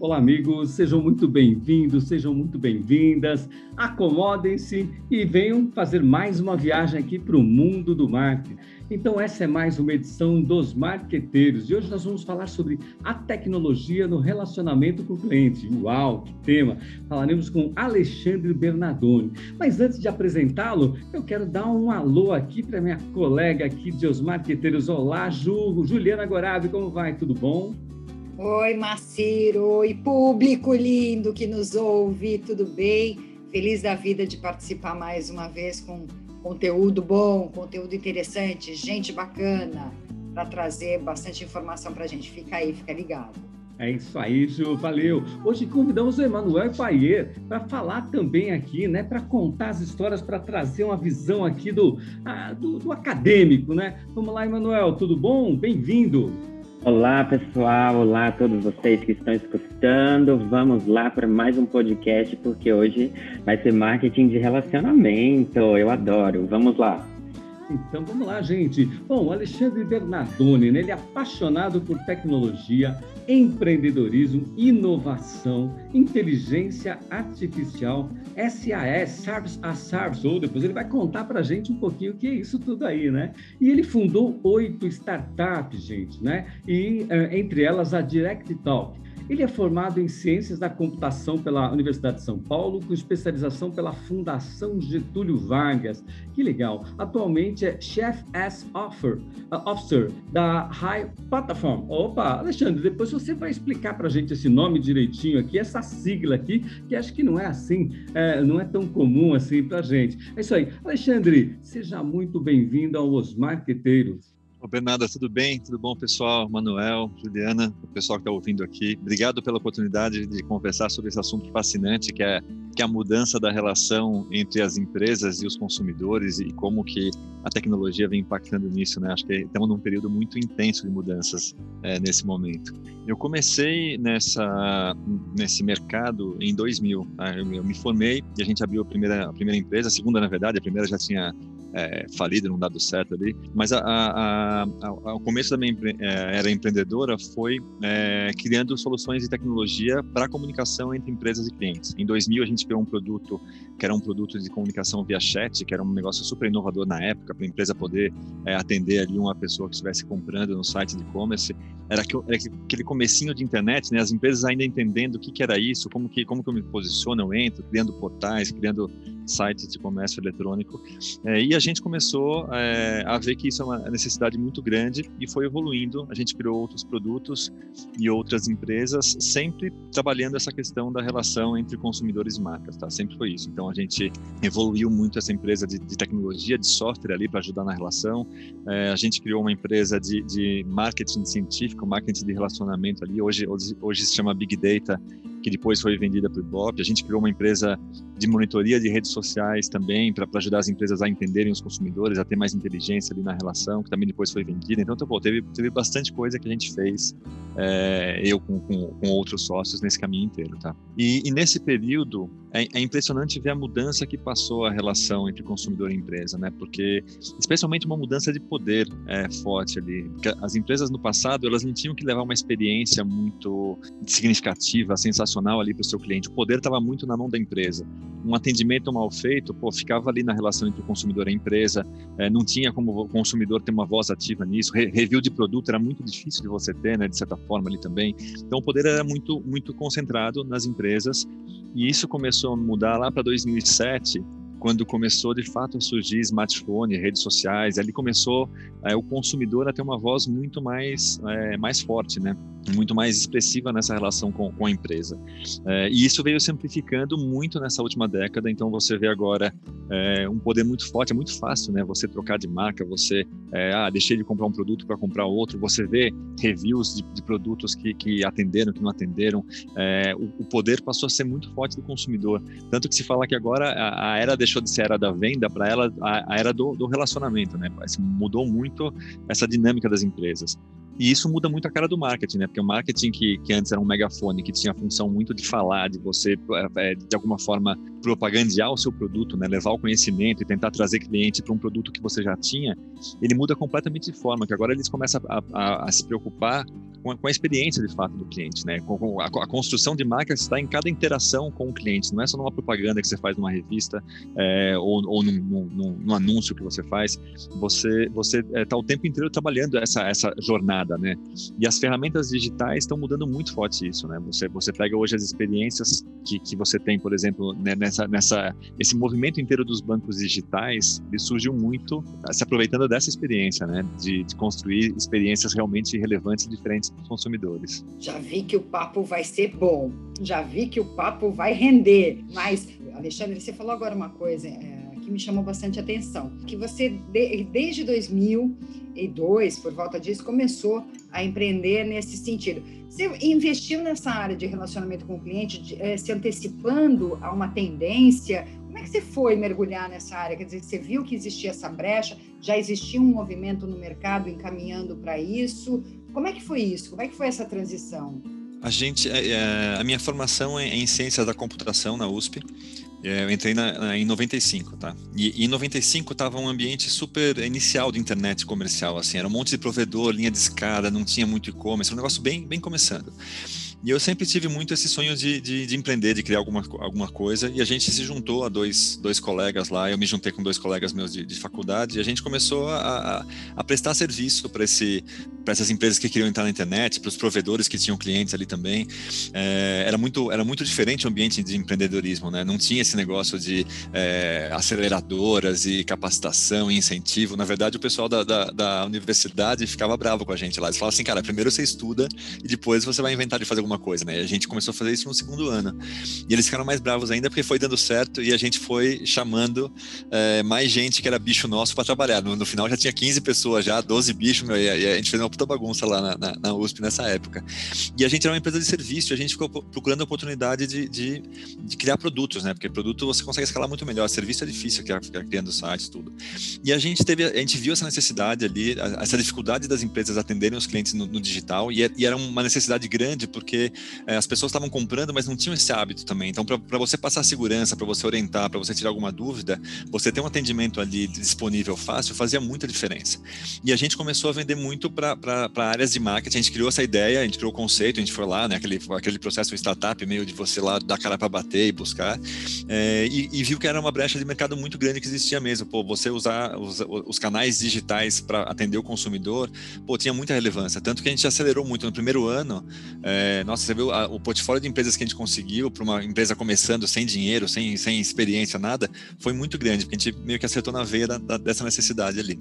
Olá, amigos, sejam muito bem-vindos, sejam muito bem-vindas. Acomodem-se e venham fazer mais uma viagem aqui para o mundo do marketing. Então, essa é mais uma edição dos Marqueteiros e hoje nós vamos falar sobre a tecnologia no relacionamento com o cliente. Uau, que tema! Falaremos com Alexandre Bernardoni. Mas antes de apresentá-lo, eu quero dar um alô aqui para minha colega aqui de Os Marqueteiros. Olá, Ju, Juliana Gorabi, como vai? Tudo bom? Oi, Maciro, oi, público lindo que nos ouve, tudo bem? Feliz da vida de participar mais uma vez com conteúdo bom, conteúdo interessante, gente bacana, para trazer bastante informação para a gente. Fica aí, fica ligado. É isso aí, Ju, valeu. Hoje convidamos o Emanuel Paier para falar também aqui, né, para contar as histórias, para trazer uma visão aqui do, ah, do, do acadêmico, né? Vamos lá, Emanuel, tudo bom? Bem-vindo. Olá, pessoal. Olá a todos vocês que estão escutando. Vamos lá para mais um podcast, porque hoje vai ser marketing de relacionamento. Eu adoro. Vamos lá. Então vamos lá, gente. Bom, Alexandre Bernardoni, né? ele é apaixonado por tecnologia, empreendedorismo, inovação, inteligência artificial, SAS, Service a Service, ou depois ele vai contar para a gente um pouquinho o que é isso tudo aí, né? E ele fundou oito startups, gente, né? E eh, entre elas a Direct Talk. Ele é formado em Ciências da Computação pela Universidade de São Paulo, com especialização pela Fundação Getúlio Vargas. Que legal! Atualmente é Chef as Offer, uh, Officer da High Platform. Opa, Alexandre, depois você vai explicar para a gente esse nome direitinho aqui, essa sigla aqui, que acho que não é assim, é, não é tão comum assim para gente. É isso aí. Alexandre, seja muito bem-vindo aos Marqueteiros. Ô tudo bem? Tudo bom, pessoal? Manuel, Juliana, o pessoal que está ouvindo aqui. Obrigado pela oportunidade de conversar sobre esse assunto fascinante que é, que é a mudança da relação entre as empresas e os consumidores e como que a tecnologia vem impactando nisso, né? Acho que estamos num período muito intenso de mudanças é, nesse momento. Eu comecei nessa nesse mercado em 2000. Tá? Eu, eu, me formei e a gente abriu a primeira a primeira empresa, a segunda na verdade, a primeira já tinha é, falido, não dado certo ali. Mas a, a, a, o começo da minha é, era empreendedora foi é, criando soluções de tecnologia para comunicação entre empresas e clientes. Em 2000 a gente criou um produto que era um produto de comunicação via chat, que era um negócio super inovador na época para a empresa poder é, atender ali uma pessoa que estivesse comprando no site de e-commerce. Era, era aquele comecinho de internet, né? As empresas ainda entendendo o que, que era isso, como que como que eu me posiciono, eu entro, criando portais, criando sites de comércio eletrônico. É, e a gente começou é, a ver que isso é uma necessidade muito grande e foi evoluindo. A gente criou outros produtos e outras empresas, sempre trabalhando essa questão da relação entre consumidores e marcas, tá? Sempre foi isso. Então a gente evoluiu muito essa empresa de, de tecnologia, de software ali para ajudar na relação. É, a gente criou uma empresa de, de marketing científico, marketing de relacionamento ali. Hoje, hoje, hoje se chama Big Data que depois foi vendida para o Ibope. A gente criou uma empresa de monitoria de redes sociais também, para ajudar as empresas a entenderem os consumidores, a ter mais inteligência ali na relação, que também depois foi vendida. Então, pô, teve, teve bastante coisa que a gente fez, é, eu com, com, com, outros sócios, nesse caminho inteiro, tá? E, e nesse período, é, é, impressionante ver a mudança que passou a relação entre consumidor e empresa, né? Porque, especialmente uma mudança de poder é, forte ali. Porque as empresas no passado, elas não tinham que levar uma experiência muito significativa, sensacional operacional ali para o seu cliente. O poder estava muito na mão da empresa. Um atendimento mal feito, pô, ficava ali na relação entre o consumidor e a empresa. É, não tinha como o consumidor ter uma voz ativa nisso. Re review de produto era muito difícil de você ter, né, de certa forma ali também. Então o poder era muito muito concentrado nas empresas. E isso começou a mudar lá para 2007 quando começou de fato a surgir smartphone, redes sociais, ali começou é, o consumidor a ter uma voz muito mais, é, mais forte, né? muito mais expressiva nessa relação com, com a empresa. É, e isso veio se amplificando muito nessa última década, então você vê agora um poder muito forte, é muito fácil, né? Você trocar de marca, você, ah, deixei de comprar um produto para comprar outro, você vê reviews de, de produtos que, que, atenderam, que não atenderam, o, o, poder passou a ser muito forte do consumidor. Tanto que se fala que agora a, a era deixou de ser a era da venda para ela a, a, era do, do relacionamento, né? Mudou muito essa dinâmica das empresas. E isso muda muito a cara do marketing, né? Porque o marketing que, que antes era um megafone, que tinha a função muito de falar, de você, é, de alguma forma, propagandear o seu produto, né? levar o conhecimento e tentar trazer cliente para um produto que você já tinha, ele muda completamente de forma, que agora eles começam a, a, a se preocupar com a, com a, experiência de fato do cliente, né? Com, com a, construção de marca está em cada interação com o cliente, não é só numa propaganda que você faz numa revista é, ou, ou num, num, num, anúncio que você faz. Você você está é, tá o tempo inteiro trabalhando essa essa jornada, né? E as ferramentas digitais estão mudando muito forte isso, né? Você você pega hoje as experiências que, que você tem, por exemplo, né, nessa nessa esse movimento inteiro dos bancos digitais, ele surgiu muito se aproveitando dessa experiência, né? De, de construir experiências realmente relevantes e diferentes para os consumidores. Já vi que o papo vai ser bom, já vi que o papo vai render, mas, Alexandre, você falou agora uma coisa é, me chamou bastante atenção, que você, de, desde 2002, por volta disso, começou a empreender nesse sentido. Você investiu nessa área de relacionamento com o cliente, de, é, se antecipando a uma tendência, como é que você foi mergulhar nessa área? Quer dizer, você viu que existia essa brecha, já existia um movimento no mercado encaminhando para isso? Como é que foi isso? Como é que foi essa transição? A gente, é, é, a minha formação é em ciências da computação na USP. É, eu entrei na, na, em 95, tá? E, e em 95 estava um ambiente super inicial de internet comercial, assim, era um monte de provedor, linha de escada, não tinha muito e-commerce, um negócio bem, bem começando. E eu sempre tive muito esse sonho de, de, de, empreender, de criar alguma, alguma coisa. E a gente se juntou a dois, dois colegas lá. Eu me juntei com dois colegas meus de, de faculdade e a gente começou a, a, a prestar serviço para essas empresas que queriam entrar na internet, para os provedores que tinham clientes ali também. É, era muito era muito diferente o ambiente de empreendedorismo, né? Não tinha esse negócio de é, aceleradoras e capacitação e incentivo. Na verdade, o pessoal da, da, da, universidade ficava bravo com a gente lá. Eles falavam assim, cara, primeiro você estuda e depois você vai inventar de fazer alguma coisa, né? E a gente começou a fazer isso no segundo ano. E eles ficaram mais bravos ainda porque foi dando certo e a gente foi chamando é, mais gente que era bicho nosso para trabalhar. No, no, final já tinha 15 pessoas já, 12 bichos, meu, e a, gente fez uma puta bagunça lá na, na, na, USP nessa época. E a gente era uma empresa de serviço, a gente ficou procurando a oportunidade de, de, de, criar produtos, né? Porque produto você consegue escalar muito melhor, serviço é difícil criar, ficar criando sites tudo. E a gente teve, a gente viu essa necessidade ali, essa dificuldade das empresas atenderem os clientes no, no digital, e, era uma necessidade grande porque é, as pessoas estavam comprando, mas não tinham esse hábito também. Então, para você passar segurança, para você orientar, para você tirar alguma dúvida, você ter um atendimento ali disponível fácil fazia muita diferença. E a gente começou a vender muito para áreas de marketing. A gente criou essa ideia, a gente criou o conceito, a gente foi lá, né, aquele, aquele processo startup meio de você lá dar cara para bater e buscar, é, e, e, viu que era uma brecha de mercado muito grande que existia mesmo. Pô, você usar os, os canais digitais para atender o consumidor, pô, tinha muita relevância. Tanto que a gente acelerou muito no primeiro ano. É, nossa, você viu a, o portfólio de empresas que a gente conseguiu para uma empresa começando sem dinheiro, sem, sem experiência, nada, foi muito grande, porque a gente meio que acertou na veia da, da, dessa necessidade ali.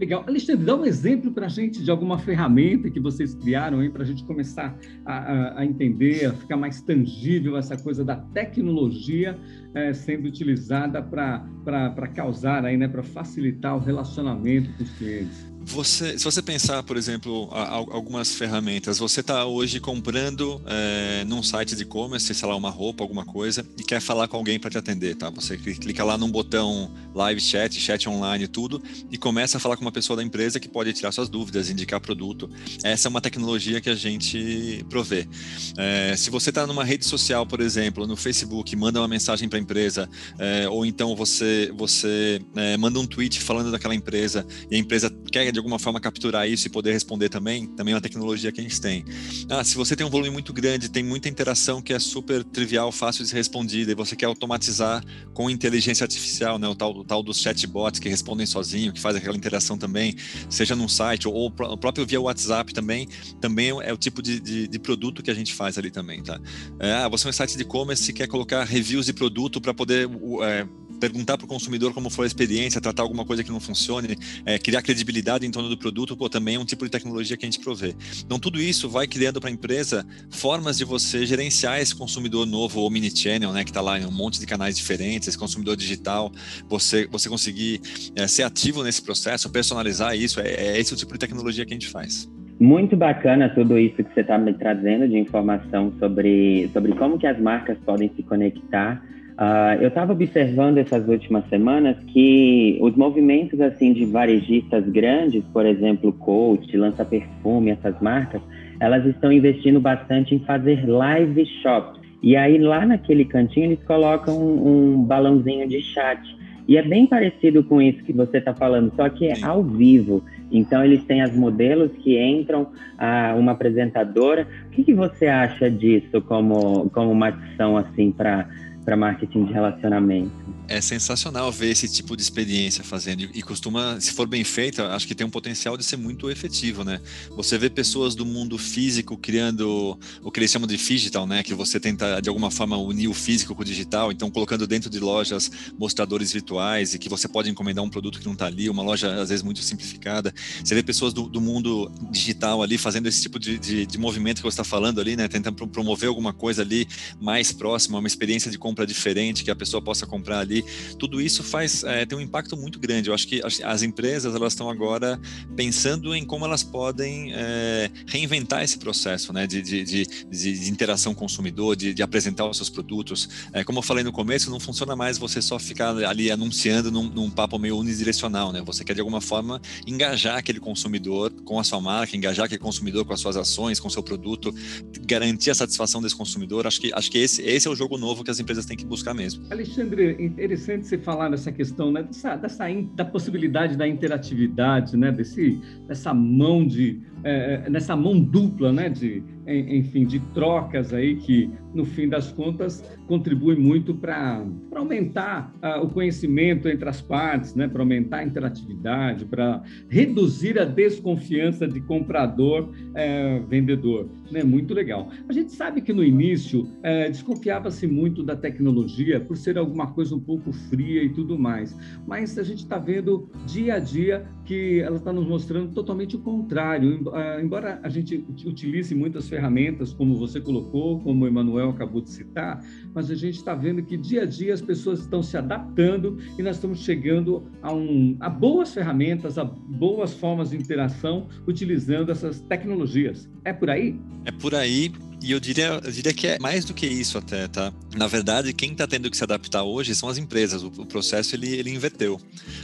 Legal. Alexandre, dá um exemplo para a gente de alguma ferramenta que vocês criaram aí para a gente começar a, a, a, entender, a ficar mais tangível essa coisa da tecnologia é, sendo utilizada para causar aí, né, para facilitar o relacionamento com os clientes. Você, se você pensar, por exemplo, algumas ferramentas, você está hoje comprando é, num site de e-commerce, sei lá, uma roupa, alguma coisa, e quer falar com alguém para te atender, tá? Você clica lá num botão live chat, chat online, tudo, e começa a falar com uma pessoa da empresa que pode tirar suas dúvidas, indicar produto. Essa é uma tecnologia que a gente provê. É, se você está numa rede social, por exemplo, no Facebook, manda uma mensagem para a empresa, é, ou então você, você manda um tweet falando daquela empresa e a empresa quer de alguma forma capturar isso e poder responder também, também é uma tecnologia que a gente tem. Ah, se você tem um volume muito grande, tem muita interação que é super trivial, fácil de ser respondida, e você quer automatizar com inteligência artificial, né, o tal, o tal dos chatbots que respondem sozinho, que faz aquela interação também, seja num site ou, ou o próprio via WhatsApp também, também é o tipo de, de, de produto que a gente faz ali também, tá? É, ah, você é um site de e-commerce quer colocar reviews de produto para poder é, perguntar para o consumidor como foi a experiência, tratar alguma coisa que não funcione, é, criar credibilidade em torno do produto, pô, também é um tipo de tecnologia que a gente provê. Então, tudo isso vai criando para a empresa formas de você gerenciar esse consumidor novo, ou mini-channel, né, que está lá em um monte de canais diferentes, esse consumidor digital, você, você conseguir é, ser ativo nesse processo, personalizar isso, é, é esse o tipo de tecnologia que a gente faz. Muito bacana tudo isso que você está me trazendo de informação sobre, sobre como que as marcas podem se conectar Uh, eu estava observando essas últimas semanas que os movimentos assim de varejistas grandes, por exemplo, Coach, Lança Perfume, essas marcas, elas estão investindo bastante em fazer live shops. E aí lá naquele cantinho eles colocam um, um balãozinho de chat. E é bem parecido com isso que você está falando, só que é ao vivo. Então eles têm as modelos que entram, a uma apresentadora. O que, que você acha disso como, como uma ação assim para para marketing de relacionamento. É sensacional ver esse tipo de experiência fazendo e costuma, se for bem feita, acho que tem um potencial de ser muito efetivo, né? Você vê pessoas do mundo físico criando o que eles chamam de digital, né? Que você tenta de alguma forma unir o físico com o digital, então colocando dentro de lojas mostradores virtuais e que você pode encomendar um produto que não está ali, uma loja às vezes muito simplificada. Você vê pessoas do, do mundo digital ali fazendo esse tipo de, de, de movimento que você está falando ali, né? Tentando promover alguma coisa ali mais próxima, uma experiência de compra compra diferente que a pessoa possa comprar ali. Tudo isso faz é, tem um impacto muito grande. Eu acho que as, as empresas elas estão agora pensando em como elas podem é, reinventar esse processo, né, de, de, de, de interação consumidor, de, de, apresentar os seus produtos. É, como eu falei no começo, não funciona mais você só ficar ali anunciando num, num papo meio unidirecional, né? Você quer de alguma forma engajar aquele consumidor com a sua marca, engajar aquele consumidor com as suas ações, com o seu produto, garantir a satisfação desse consumidor. Acho que acho que esse, esse é o jogo novo que as empresas tem que buscar mesmo. Alexandre, interessante você falar nessa questão, né, dessa, dessa da possibilidade da interatividade, né, desse, dessa mão de é, é, nessa mão dupla, né, de, enfim, de trocas aí que, no fim das contas, contribui muito para aumentar uh, o conhecimento entre as partes, né, para aumentar a interatividade, para reduzir a desconfiança de comprador é, vendedor, né, muito legal. A gente sabe que no início é, desconfiava-se muito da tecnologia por ser alguma coisa um pouco fria e tudo mais, mas a gente está vendo dia a dia que ela está nos mostrando totalmente o contrário embora a gente utilize muitas ferramentas, como você colocou, como o Emanuel acabou de citar, mas a gente está vendo que dia a dia as pessoas estão se adaptando e nós estamos chegando a, um, a boas ferramentas, a boas formas de interação utilizando essas tecnologias. É por aí? É por aí e eu diria, eu diria que é mais do que isso até, tá? Na verdade, quem está tendo que se adaptar hoje são as empresas. O, o, processo ele, ele inverteu,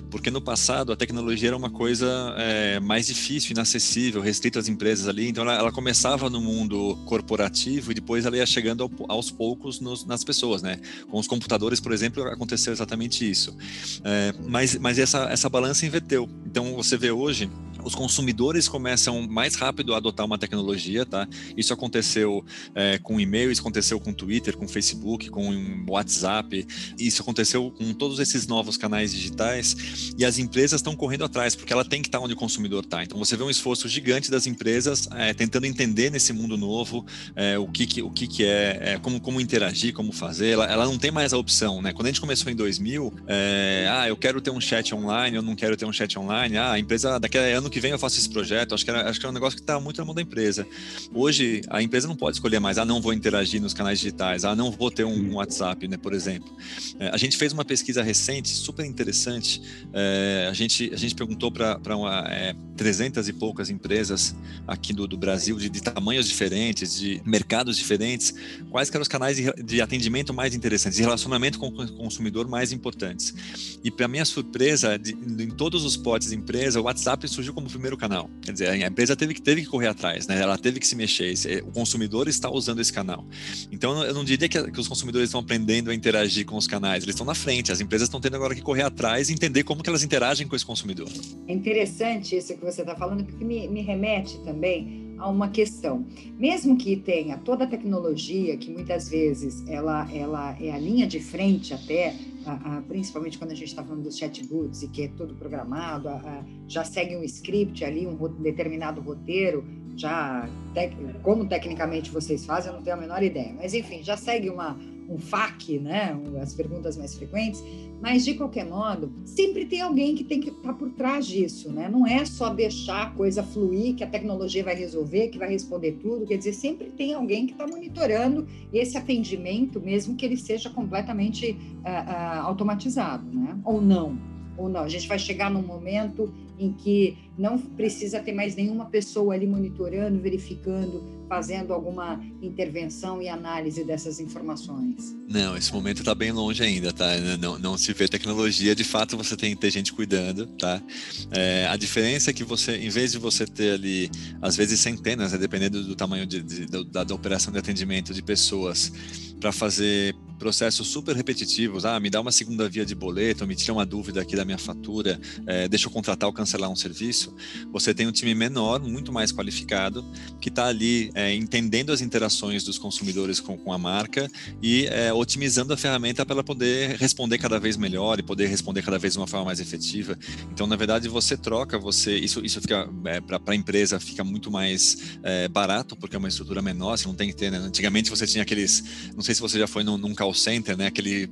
porque no passado a tecnologia era uma coisa é, mais difícil, inacessível, restrita às empresas ali. Então ela, ela, começava no mundo corporativo e depois ela ia chegando ao, aos poucos nos, nas pessoas, né? Com os computadores, por exemplo, aconteceu exatamente isso. É, mas mas essa essa balança inverteu. Então você vê hoje os consumidores começam mais rápido a adotar uma tecnologia, tá? Isso aconteceu é, com e-mail, isso aconteceu com Twitter, com Facebook, com WhatsApp, isso aconteceu com todos esses novos canais digitais e as empresas estão correndo atrás porque ela tem que estar onde o consumidor está. Então você vê um esforço gigante das empresas é, tentando entender nesse mundo novo é, o que, que o que, que é, é, como como interagir, como fazer. Ela, ela, não tem mais a opção, né? Quando a gente começou em 2000, é, ah, eu quero ter um chat online, eu não quero ter um chat online. Ah, a empresa daqui a ano que vem eu faço esse projeto. Acho que, era, acho que é um negócio que está muito na mão da empresa. Hoje, a empresa não pode escolher mais, ah, não vou interagir nos canais digitais, ah, não vou ter um, um WhatsApp, né, por exemplo. É, a gente fez uma pesquisa recente, super interessante. É, a, gente, a gente perguntou para é, 300 e poucas empresas aqui do, do Brasil, de, de, tamanhos diferentes, de mercados diferentes, quais eram os canais de, de atendimento mais interessantes, de relacionamento com o consumidor mais importantes. E, para minha surpresa, de, em todos os potes de empresa, o WhatsApp surgiu como como primeiro canal. Quer dizer, a empresa teve que, teve que correr atrás, né? ela teve que se mexer. O consumidor está usando esse canal. Então, eu não diria que, que os consumidores estão aprendendo a interagir com os canais, eles estão na frente. As empresas estão tendo agora que correr atrás e entender como que elas interagem com esse consumidor. É interessante isso que você está falando, porque me, me remete também a uma questão. Mesmo que tenha toda a tecnologia, que muitas vezes ela, ela é a linha de frente até a, a, principalmente quando a gente está falando dos chatbots e que é tudo programado, a, já segue um script ali, um determinado roteiro, já tec, como tecnicamente vocês fazem, eu não tenho a menor ideia, mas enfim, já segue uma, um FAQ, né, as perguntas mais frequentes, mas de qualquer modo, sempre tem alguém que tem que estar tá por trás disso, né? Não é só deixar a coisa fluir, que a tecnologia vai resolver, que vai responder tudo, quer dizer, sempre tem alguém que está monitorando esse atendimento, mesmo que ele seja completamente uh, uh, automatizado, né? Ou não, ou não. A gente vai chegar num momento em que não precisa ter mais nenhuma pessoa ali monitorando, verificando fazendo alguma intervenção e análise dessas informações? Não, esse momento está bem longe ainda, tá? Não, não se vê tecnologia, de fato você tem que ter gente cuidando, tá? É, a diferença é que você, em vez de você ter ali, às vezes centenas, né, dependendo do tamanho de, de, da, da operação de atendimento de pessoas, para fazer processos super repetitivos. Ah, me dá uma segunda via de boleto, me tira uma dúvida aqui da minha fatura, é, deixa eu contratar ou cancelar um serviço. Você tem um time menor, muito mais qualificado, que está ali é, entendendo as interações dos consumidores com, com a marca e é, otimizando a ferramenta para ela poder responder cada vez melhor e poder responder cada vez de uma forma mais efetiva. Então, na verdade, você troca, você isso, isso fica é, para a empresa fica muito mais é, barato porque é uma estrutura menor. Você não tem que ter. Né? Antigamente você tinha aqueles, não sei se você já foi num, num call center, né? Aquele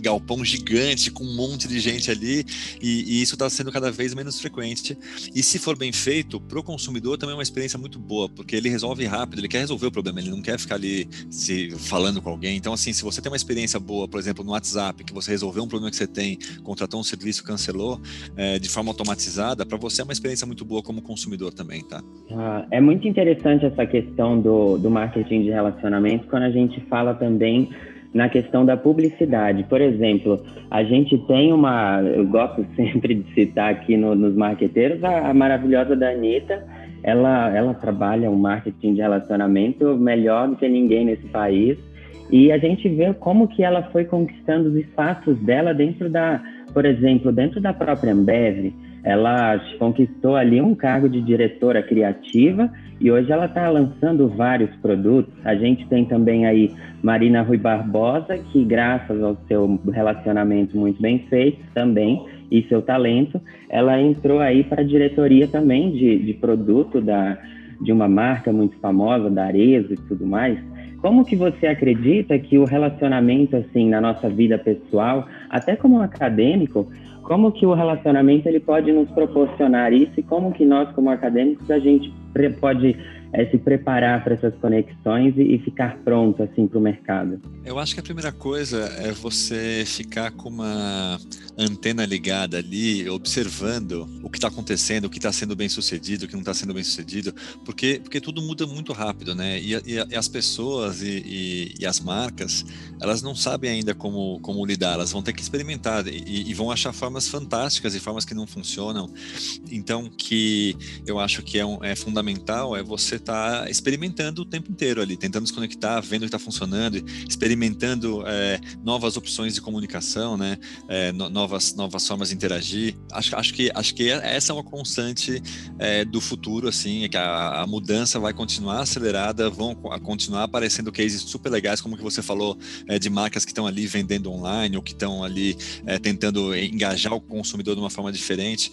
galpão gigante com um monte de gente ali, e, e isso está sendo cada vez menos frequente. E se for bem feito, para o consumidor também é uma experiência muito boa, porque ele resolve rápido, ele quer resolver o problema, ele não quer ficar ali se falando com alguém. Então, assim, se você tem uma experiência boa, por exemplo, no WhatsApp, que você resolveu um problema que você tem, contratou um serviço, cancelou, é, de forma automatizada, para você é uma experiência muito boa como consumidor também, tá? Ah, é muito interessante essa questão do, do marketing de relacionamento quando a gente fala também na questão da publicidade. Por exemplo, a gente tem uma, eu gosto sempre de citar aqui no, nos marqueteiros, a, a maravilhosa da Anitta, ela, ela trabalha um marketing de relacionamento melhor do que ninguém nesse país, e a gente vê como que ela foi conquistando os espaços dela dentro da, por exemplo, dentro da própria Ambev, ela conquistou ali um cargo de diretora criativa e hoje ela está lançando vários produtos. A gente tem também aí Marina Rui Barbosa, que graças ao seu relacionamento muito bem feito também e seu talento, ela entrou aí para a diretoria também de, de produto da, de uma marca muito famosa, da Arezzo e tudo mais. Como que você acredita que o relacionamento assim na nossa vida pessoal, até como acadêmico, como que o relacionamento ele pode nos proporcionar isso e como que nós como acadêmicos a gente pode é se preparar para essas conexões e, e ficar pronto assim para o mercado? Eu acho que a primeira coisa é você ficar com uma antena ligada ali, observando o que está acontecendo, o que está sendo bem sucedido, o que não está sendo bem sucedido, porque, porque tudo muda muito rápido, né? E, e, e as pessoas e, as marcas, elas não sabem ainda como, como lidar, elas vão ter que experimentar e, vão achar formas fantásticas e formas que não funcionam. Então, que eu acho que é, um, é fundamental é você está experimentando o tempo inteiro ali, tentando se conectar, vendo o que está funcionando, experimentando é, novas opções de comunicação, né? É, no, novas, novas formas de interagir. Acho, acho, que, acho que essa é uma constante é, do futuro, assim, é que a, a, mudança vai continuar acelerada, vão continuar aparecendo cases super legais, como que você falou, é, de marcas que estão ali vendendo online ou que estão ali é, tentando engajar o consumidor de uma forma diferente.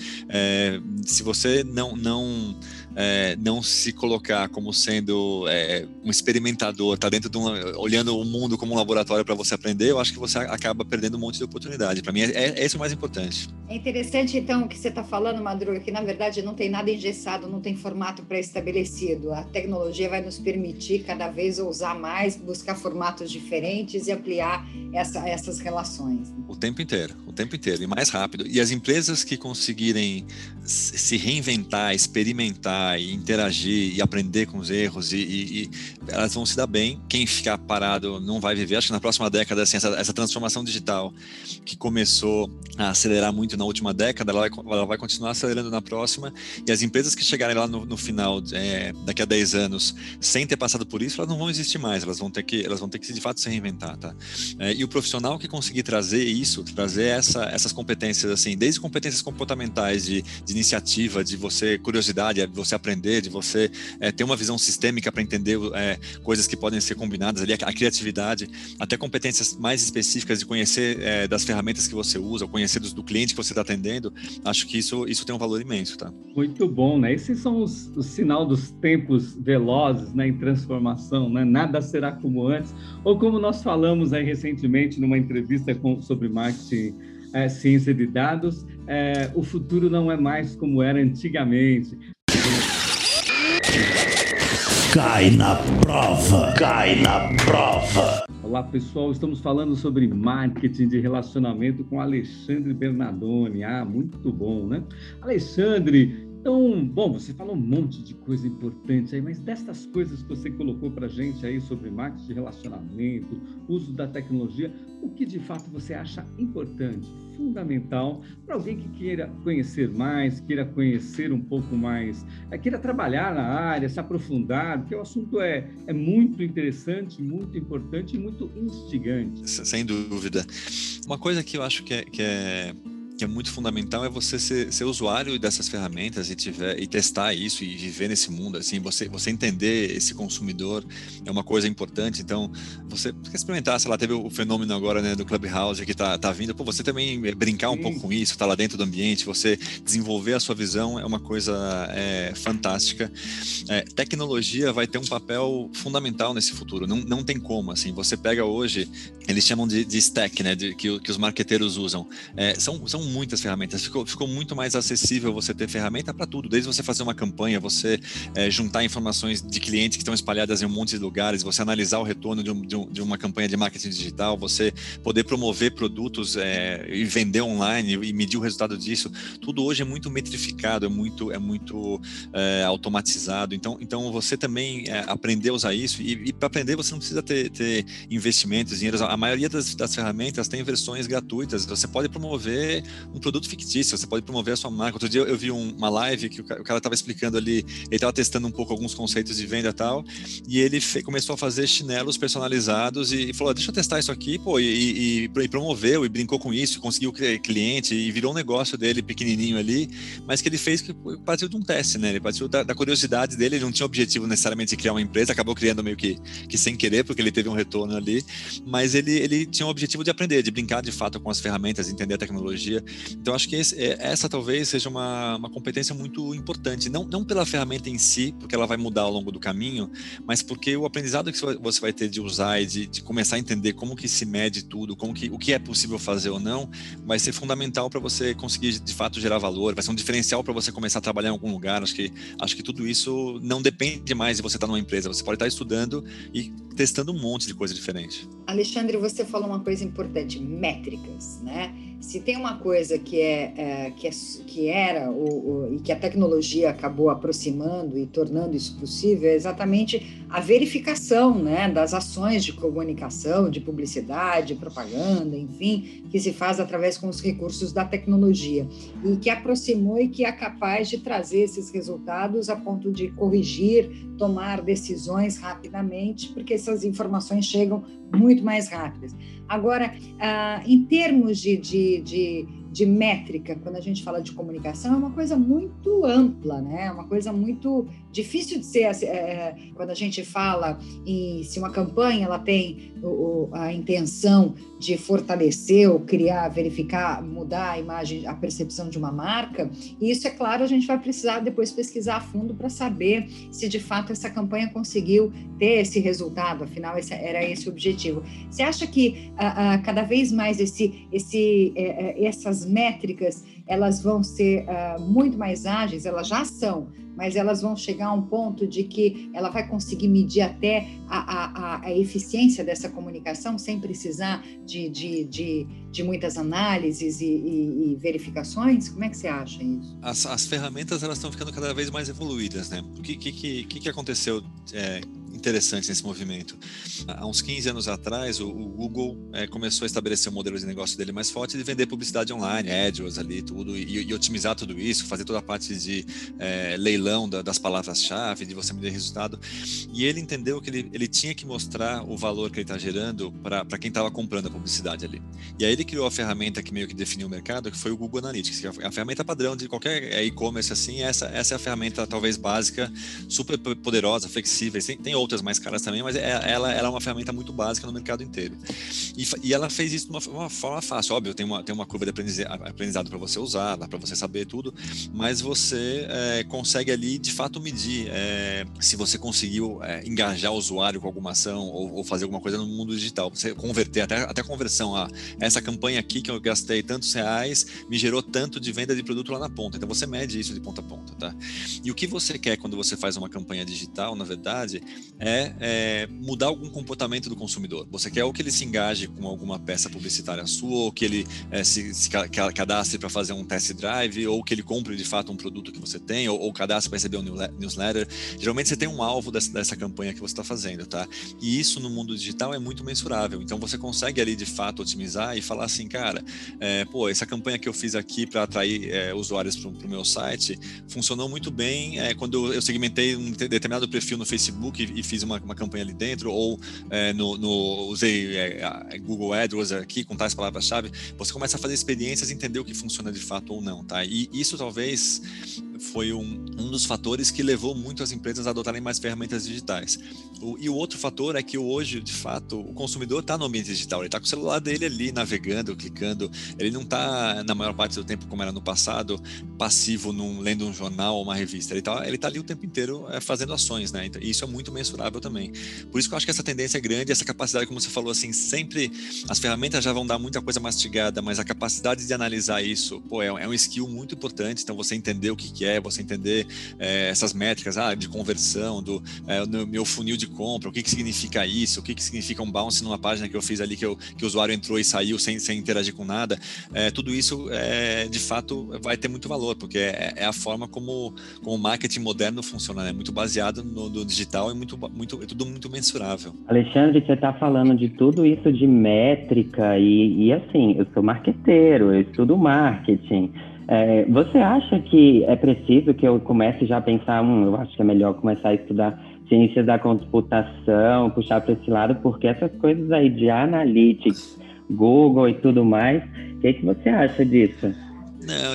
se você não, não é, não se colocar como sendo é, um experimentador, tá dentro de um, olhando o mundo como um laboratório para você aprender, eu acho que você acaba perdendo um monte de oportunidade. Para mim, é, é esse o mais importante. É interessante, então, o que você está falando, Madruga, que na verdade não tem nada engessado, não tem formato pré-estabelecido. A tecnologia vai nos permitir cada vez ousar mais, buscar formatos diferentes e ampliar essa, essas relações. O tempo inteiro, o tempo inteiro, e mais rápido. E as empresas que conseguirem se reinventar, experimentar, e interagir e aprender com os erros e, e, e, elas vão se dar bem. Quem ficar parado não vai viver. Acho que na próxima década, assim, essa, essa transformação digital que começou a acelerar muito na última década, ela vai, ela vai continuar acelerando na próxima. E as empresas que chegarem lá no, no final, é, daqui a 10 anos, sem ter passado por isso, elas não vão existir mais. Elas vão ter que, elas vão ter que de fato se reinventar, tá? É, e o profissional que conseguir trazer isso, trazer essa, essas competências, assim, desde competências comportamentais de, de iniciativa, de você curiosidade, você você aprender, de você é, ter uma visão sistêmica para entender é, coisas que podem ser combinadas ali, a, a, criatividade, até competências mais específicas de conhecer é, das ferramentas que você usa, conhecer do cliente que você está atendendo, acho que isso, isso tem um valor imenso, tá? Muito bom, né? Esses são os, os sinal dos tempos velozes, né, em transformação, né? Nada será como antes, ou como nós falamos aí recentemente numa entrevista com, sobre marketing é, ciência de dados, é, o futuro não é mais como era antigamente. Cai na prova, cai na prova. Olá pessoal, estamos falando sobre marketing de relacionamento com Alexandre Bernardoni. Ah, muito bom, né? Alexandre, Então, bom, você falou um monte de coisa importante aí, mas dessas coisas que você colocou para gente aí sobre marketing de relacionamento, uso da tecnologia, o que de fato você acha importante, fundamental para alguém que queira conhecer mais, queira conhecer um pouco mais, é, queira trabalhar na área, se aprofundar, porque o assunto é, é muito interessante, muito importante e muito instigante. Sem dúvida. Uma coisa que eu acho que é, que é que é muito fundamental é você ser, ser usuário dessas ferramentas e tiver e testar isso e viver nesse mundo assim você você entender esse consumidor é uma coisa importante. Então você experimentar sei lá teve o fenômeno agora né do clubhouse que tá, tá vindo. Pô, você também é, brincar um Sim. pouco com isso tá lá dentro do ambiente você desenvolver a sua visão é uma coisa é, fantástica. É, tecnologia vai ter um papel fundamental nesse futuro não, não tem como assim. Você pega hoje eles chamam de, de stack né de, que, que os marqueteiros usam. É, são, são muitas ferramentas, ficou, ficou muito mais acessível você ter ferramenta para tudo, desde você fazer uma campanha, você é, juntar informações de clientes que estão espalhadas em um monte de lugares, você analisar o retorno de, um, de, um, de uma campanha de marketing digital, você poder promover produtos é, e vender online e medir o resultado disso, tudo hoje é muito metrificado, é muito, é muito é, automatizado. Então, então você também é, a usar isso e, e para aprender você não precisa ter, ter investimentos, dinheiro. A maioria das, das ferramentas tem versões gratuitas. Você pode promover um produto fictício, você pode promover a sua marca. Outro dia eu vi uma live que o cara estava explicando ali, ele estava testando um pouco alguns conceitos de venda e tal, e ele começou a fazer chinelos personalizados e, falou: deixa eu testar isso aqui, pô, e, e, e, promoveu e brincou com isso, conseguiu cliente e virou um negócio dele pequenininho ali, mas que ele fez que partiu de um teste, né? Ele partiu da, da curiosidade dele, ele não tinha objetivo necessariamente de criar uma empresa, acabou criando meio que, que sem querer, porque ele teve um retorno ali, mas ele, ele tinha o objetivo de aprender, de brincar de fato com as ferramentas, entender a tecnologia. Então, acho que esse, é, essa talvez seja uma, uma competência muito importante, não, não pela ferramenta em si, porque ela vai mudar ao longo do caminho, mas porque o aprendizado que você vai ter de usar e de, de começar a entender como que se mede tudo, como que, o que é possível fazer ou não, vai ser fundamental para você conseguir de fato gerar valor, vai ser um diferencial para você começar a trabalhar em algum lugar. Acho que, acho que tudo isso não depende mais de você estar numa empresa, você pode estar estudando e testando um monte de coisa diferente. Alexandre, você falou uma coisa importante, métricas, né? Se tem uma coisa que é, é que, é, que era o, o, e que a tecnologia acabou aproximando e tornando isso possível, é exatamente a verificação, né, das ações de comunicação, de publicidade, propaganda, enfim, que se faz através com os recursos da tecnologia e que aproximou e que é capaz de trazer esses resultados a ponto de corrigir, tomar decisões rapidamente, porque essas informações chegam muito mais rápidas. Agora, ah, em termos de, de, de de métrica, quando a gente fala de comunicação, é uma coisa muito ampla, né? É uma coisa muito difícil de ser. É, quando a gente fala em se uma campanha ela tem o, a intenção de fortalecer ou criar, verificar, mudar a imagem, a percepção de uma marca, e isso é claro, a gente vai precisar depois pesquisar a fundo para saber se de fato essa campanha conseguiu ter esse resultado, afinal, esse, era esse o objetivo. Você acha que a, a, cada vez mais esse, esse, é, essas essas métricas elas vão ser uh, muito mais ágeis, elas já são, mas elas vão chegar a um ponto de que ela vai conseguir medir até a, a, a eficiência dessa comunicação sem precisar de, de, de, de muitas análises e, e, e, verificações? Como é que você acha isso? As, as ferramentas elas estão ficando cada vez mais evoluídas, né? O que, que, que, que aconteceu é, interessante nesse movimento. Há uns 15 anos atrás, o, o Google é, começou a estabelecer um modelo de negócio dele mais forte de vender publicidade online, AdWords ali, tudo, e, e otimizar tudo isso, fazer toda a parte de é, leilão da, das palavras-chave, de você medir resultado. E ele entendeu que ele, ele tinha que mostrar o valor que ele está gerando para quem estava comprando a publicidade ali. E aí ele criou a ferramenta que meio que definiu o mercado, que foi o Google Analytics, que é a ferramenta padrão de qualquer é, e-commerce assim, essa, essa é a ferramenta talvez básica, super poderosa, flexível, tem, tem outras mais caras também, mas é, ela, ela é uma ferramenta muito básica no mercado inteiro. E, e ela fez isso de uma, uma, forma fácil. Óbvio, tem uma, tem uma curva de aprendizado para você usar, dá para você saber tudo, mas você é, consegue ali de fato medir é, se você conseguiu é, engajar o usuário com alguma ação ou, ou, fazer alguma coisa no mundo digital. Você converter até, até conversão. a essa campanha aqui que eu gastei tantos reais me gerou tanto de venda de produto lá na ponta. Então você mede isso de ponta a ponta, tá? E o que você quer quando você faz uma campanha digital, na verdade, é, é, mudar algum comportamento do consumidor. Você quer ou que ele se engaje com alguma peça publicitária sua, ou que ele é, se, se, cadastre para fazer um test drive, ou que ele compre de fato um produto que você tem, ou, ou cadastre para receber um newsletter. Geralmente você tem um alvo dessa, dessa campanha que você está fazendo, tá? E isso no mundo digital é muito mensurável. Então você consegue ali de fato otimizar e falar assim, cara, é, pô, essa campanha que eu fiz aqui para atrair é, usuários para o meu site funcionou muito bem é, quando eu segmentei um determinado perfil no Facebook e fiz uma, uma, campanha ali dentro, ou é, no, no, usei é, Google AdWords aqui com tais palavras-chave, você começa a fazer experiências e entender o que funciona de fato ou não, tá? E isso talvez foi um, um dos fatores que levou muito as empresas a adotarem mais ferramentas digitais. O, e o outro fator é que hoje, de fato, o consumidor está no ambiente digital, ele está com o celular dele ali navegando, clicando, ele não está, na maior parte do tempo, como era no passado, passivo num, lendo um jornal ou uma revista, ele está ele tá ali o tempo inteiro é, fazendo ações, né? Então, isso é muito mensurável também. Por isso que eu acho que essa tendência é grande, essa capacidade, como você falou, assim, sempre as ferramentas já vão dar muita coisa mastigada, mas a capacidade de analisar isso, pô, é, é um skill muito importante, então você entender o que, que é, você entender é, essas métricas ah, de conversão, do é, meu funil de compra, o que, que significa isso, o que, que significa um bounce numa página que eu fiz ali que, eu, que o usuário entrou e saiu sem, sem interagir com nada, é, tudo isso de fato vai ter muito valor, porque é, é, a forma como, como o marketing moderno funciona, é né? muito baseado no, no digital e muito, muito, é tudo muito mensurável. Alexandre, você está falando de tudo isso de métrica e, e assim, eu sou marqueteiro, eu estudo marketing. É, você acha que é preciso que eu comece já a pensar, hum, eu acho que é melhor começar a estudar ciências da computação, puxar para esse lado, porque essas coisas aí de analytics, Google e tudo mais, o que, que você acha disso? Não,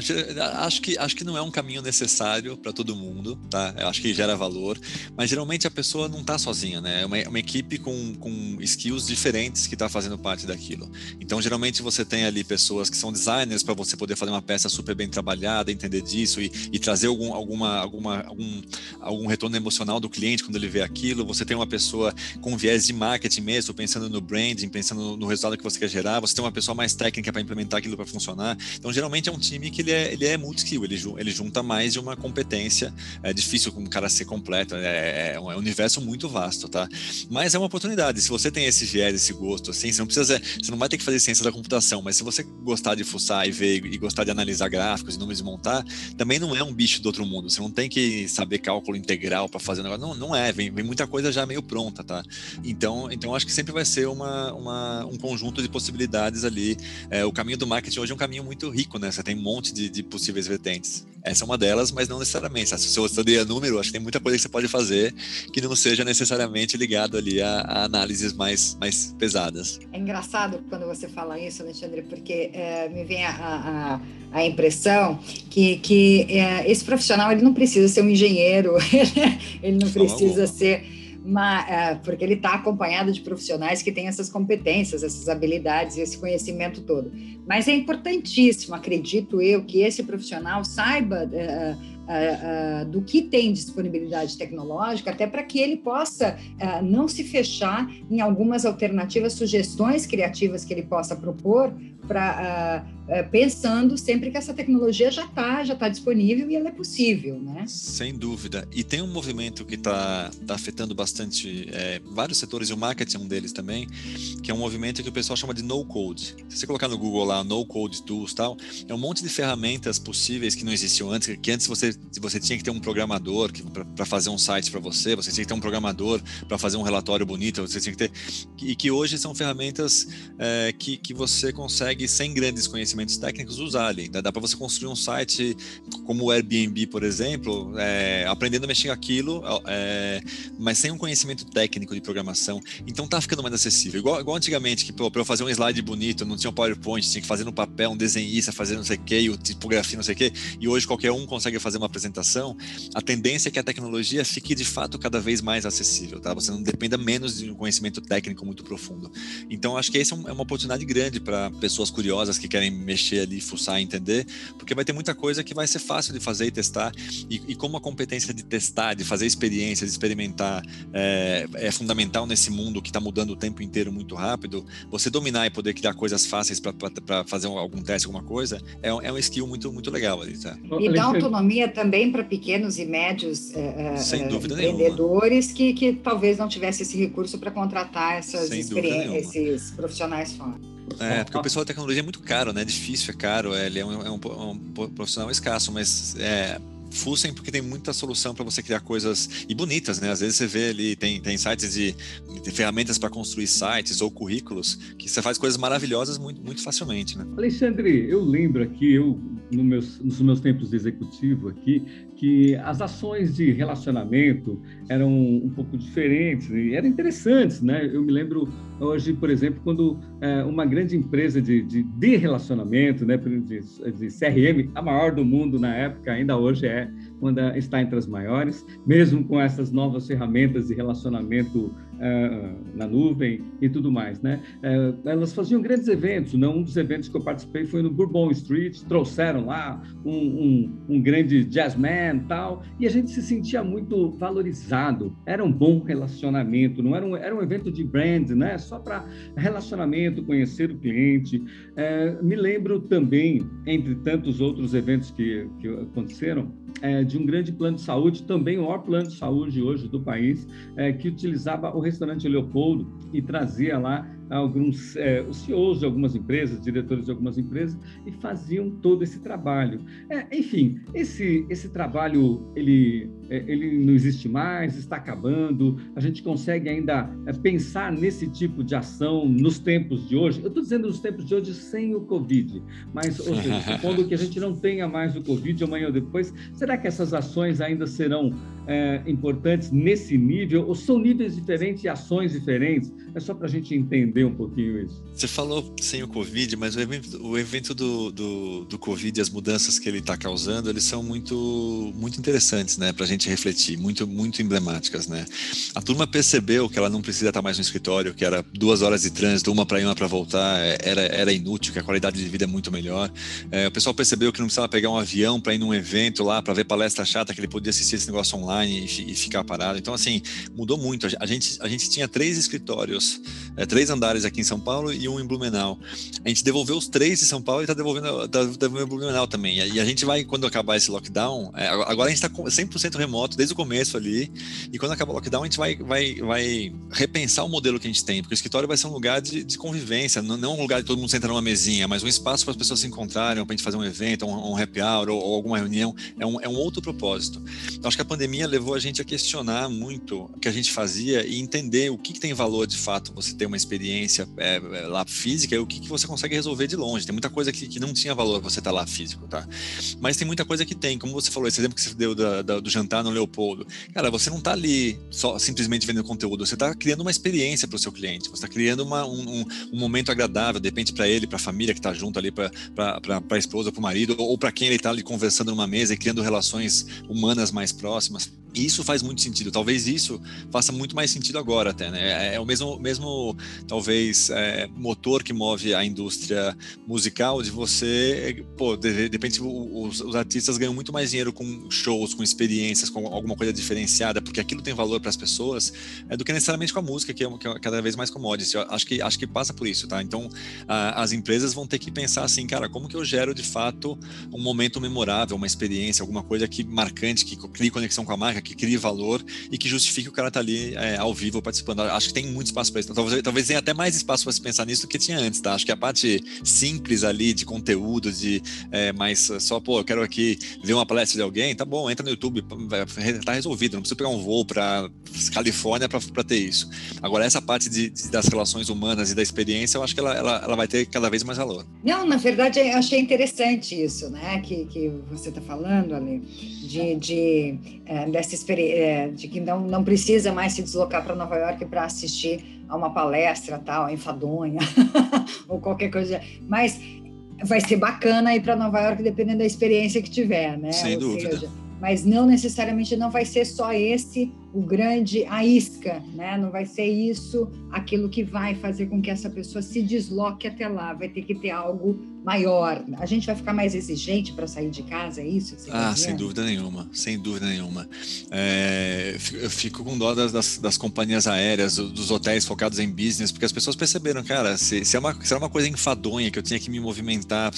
acho que, acho que não é um caminho necessário para todo mundo, tá? Eu acho que gera valor, mas geralmente a pessoa não está sozinha, né? É uma, uma, equipe com, com skills diferentes que está fazendo parte daquilo. Então, geralmente você tem ali pessoas que são designers para você poder fazer uma peça super bem trabalhada, entender disso e, e trazer algum, alguma, alguma, algum, algum retorno emocional do cliente quando ele vê aquilo. Você tem uma pessoa com viés de marketing mesmo, pensando no branding, pensando no, resultado que você quer gerar. Você tem uma pessoa mais técnica para implementar aquilo para funcionar. Então, geralmente é um time que ele é, ele é multi-skill, ele, ele junta mais de uma competência. É difícil um cara ser completo, é, é, um, é um universo muito vasto, tá? Mas é uma oportunidade. Se você tem esse viés, esse gosto, assim, você não precisa, você não vai ter que fazer ciência da computação, mas se você gostar de fuçar e ver e gostar de analisar gráficos e números e montar, também não é um bicho do outro mundo. Você não tem que saber cálculo integral para fazer um negócio. Não, não é, vem, vem muita coisa já meio pronta, tá? Então, então acho que sempre vai ser uma, uma um conjunto de possibilidades ali. É, o caminho do marketing hoje é um caminho muito rico, né? Você tem monte de, de possíveis vertentes. Essa é uma delas, mas não necessariamente. Se você odeia número, acho que tem muita coisa que você pode fazer que não seja necessariamente ligado ali a, a análises mais, mais pesadas. É engraçado quando você fala isso, Alexandre, porque é, me vem a, a, a, impressão que, que é, esse profissional ele não precisa ser um engenheiro, ele não precisa ser uma, é, porque ele está acompanhado de profissionais que têm essas competências, essas habilidades esse conhecimento todo. Mas é importantíssimo, acredito eu, que esse profissional saiba uh, uh, uh, do que tem disponibilidade tecnológica, até para que ele possa não se fechar em algumas alternativas, sugestões criativas que ele possa propor é, pensando sempre que essa tecnologia já está já tá disponível e ela é possível, né? Sem dúvida. E tem um movimento que está tá afetando bastante é, vários setores, e o marketing é um deles também, que é um movimento que o pessoal chama de no-code. Se você colocar no Google lá, no-code tools tal, é um monte de ferramentas possíveis que não existiam antes, que antes você, você tinha que ter um programador para fazer um site para você, você tinha que ter um programador para fazer um relatório bonito, você tinha que ter... E que hoje são ferramentas é, que, que você consegue, sem grandes conhecimentos, técnicos usar ali. Dá para você construir um site como o Airbnb, por exemplo, é, aprendendo a mexer aquilo, é, mas sem um conhecimento técnico de programação. Então tá ficando mais acessível. Igual, igual antigamente, que para eu fazer um slide bonito, não tinha um PowerPoint, tinha que fazer no papel, um desenhista fazer não sei o que, o tipografia, não sei o que, e hoje qualquer um consegue fazer uma apresentação. A tendência é que a tecnologia fique de fato cada vez mais acessível, tá? Você não dependa menos de um conhecimento técnico muito profundo. Então acho que essa é, é uma oportunidade grande para pessoas curiosas que querem mexer ali, fuçar, entender, porque vai ter muita coisa que vai ser fácil de fazer e testar. E, e como a competência de testar, de fazer experiências, de experimentar, é, é fundamental nesse mundo que está mudando o tempo inteiro muito rápido. Você dominar e poder criar coisas fáceis para fazer algum teste, alguma coisa, é, é um skill muito, muito legal ali, tá? E dá autonomia também para pequenos e médios é, Sem dúvida empreendedores que, que talvez não tivesse esse recurso para contratar essas experiências, esses profissionais fora. É, porque o pessoal da tecnologia é muito caro, né? É difícil, é caro, ele é um, é um, é um profissional escasso, mas é, fuçem porque tem muita solução para você criar coisas e bonitas, né? Às vezes você vê ali, tem, tem sites de, de ferramentas para construir sites ou currículos que você faz coisas maravilhosas muito, muito facilmente, né? Alexandre, eu lembro aqui, eu no meus, nos meus tempos de executivo aqui, que as ações de relacionamento eram um pouco diferentes e eram interessantes, né? Eu me lembro hoje, por exemplo, quando é, uma grande empresa de, de, de relacionamento, né, de, de, CRM, a maior do mundo na época, ainda hoje é, quando está entre as maiores, mesmo com essas novas ferramentas de relacionamento uh, na nuvem e tudo mais, né? Uh, elas faziam grandes eventos, né? Um dos eventos que eu participei foi no Bourbon Street, trouxeram lá um, um, um grande jazzman tal, e a gente se sentia muito valorizado. Era um bom relacionamento, não era um, era um evento de brand, né? Só para relacionamento, conhecer o cliente. Uh, me lembro também, entre tantos outros eventos que, que aconteceram, é, de um grande plano de saúde, também o maior plano de saúde hoje do país, é, que utilizava o restaurante Leopoldo e trazia lá alguns é, os CEOs de algumas empresas, diretores de algumas empresas e faziam todo esse trabalho. É, enfim, esse esse trabalho ele é, ele não existe mais, está acabando. A gente consegue ainda é, pensar nesse tipo de ação nos tempos de hoje. Eu estou dizendo nos tempos de hoje sem o Covid, mas ou seja, supondo que a gente não tenha mais o Covid amanhã ou depois, será que essas ações ainda serão é, importantes nesse nível ou são níveis diferentes e ações diferentes? É só para a gente entender um pouquinho isso. Você falou sem o Covid, mas o evento, o evento do, do, do Covid e as mudanças que ele está causando, eles são muito, muito interessantes, né, para a gente refletir, muito, muito emblemáticas, né. A turma percebeu que ela não precisa estar mais no escritório, que era duas horas de trânsito, uma para ir, uma para voltar, é, era, era inútil, que a qualidade de vida é muito melhor. É, o pessoal percebeu que não precisava pegar um avião para ir num evento lá, para ver palestra chata, que ele podia assistir esse negócio online e, e ficar parado. Então, assim, mudou muito. A gente, a gente tinha três escritórios, é, três andares aqui em São Paulo e um em Blumenau. A gente devolveu os três em São Paulo e está devolvendo, tá devolvendo Blumenau também. E a gente vai, quando acabar esse lockdown, é, agora a gente está 100% remoto desde o começo ali, e quando acabar o lockdown a gente vai, vai, vai repensar o modelo que a gente tem, porque o escritório vai ser um lugar de, de convivência, não, não um lugar de todo mundo sentar numa mesinha, mas um espaço para as pessoas se encontrarem, para a gente fazer um evento, um, um happy hour ou, ou, alguma reunião, é um, é um outro propósito. Então, acho que a pandemia levou a gente a questionar muito o que a gente fazia e entender o que, que tem valor de fato você ter uma experiência é, é lá física e o que, que você consegue resolver de longe. Tem muita coisa que, que não tinha valor você estar tá lá físico, tá? Mas tem muita coisa que tem, como você falou, esse exemplo que você deu da, da, do jantar no Leopoldo. Cara, você não está ali só simplesmente vendendo conteúdo, você está criando uma experiência para o seu cliente, você está criando uma, um, um, um, momento agradável, de repente para ele, para a família que está junto ali, para a esposa, para o marido, ou para quem ele está ali conversando numa mesa e criando relações humanas mais próximas. Isso faz muito sentido. Talvez isso faça muito mais sentido agora até, né? É, é o mesmo, mesmo talvez, é, motor que move a indústria musical de você, pô, de, de repente os, os, artistas ganham muito mais dinheiro com shows, com experiências, com alguma coisa diferenciada, porque aquilo tem valor para as pessoas, é, do que necessariamente com a música, que é, que é, cada vez mais commodity. Eu acho que, acho que passa por isso, tá? Então, a, as empresas vão ter que pensar assim, cara, como que eu gero de fato um momento memorável, uma experiência, alguma coisa que marcante, que crie conexão com a marca, que crie valor e que justifique o cara estar tá ali é, ao vivo participando. Acho que tem muito espaço para isso. Talvez, talvez tenha até mais espaço para se pensar nisso do que tinha antes, tá? Acho que a parte simples ali de conteúdo, de é, mais só, pô, eu quero aqui ver uma palestra de alguém, tá bom, entra no YouTube, tá resolvido, não precisa pegar um voo para Califórnia para ter isso. Agora, essa parte de, de, das relações humanas e da experiência, eu acho que ela, ela, ela vai ter cada vez mais valor. Não, na verdade, eu achei interessante isso, né, que, que você está falando, Ali, de, de, é, dessa é, de que não, não precisa mais se deslocar para Nova York para assistir a uma palestra tal, enfadonha, ou qualquer coisa. Mas vai ser bacana ir para Nova York dependendo da experiência que tiver, né? Sem ou dúvida. Seja, mas não necessariamente não vai ser só esse o grande a isca, né? Não vai ser isso aquilo que vai fazer com que essa pessoa se desloque até lá. Vai ter que ter algo maior. A gente vai ficar mais exigente para sair de casa, é isso? Ah, sem dúvida nenhuma, sem dúvida nenhuma. É, eu fico com dó das, das, das, companhias aéreas, dos hotéis focados em business, porque as pessoas perceberam, cara, se, se, é, uma, se é uma coisa enfadonha que eu tinha que me movimentar,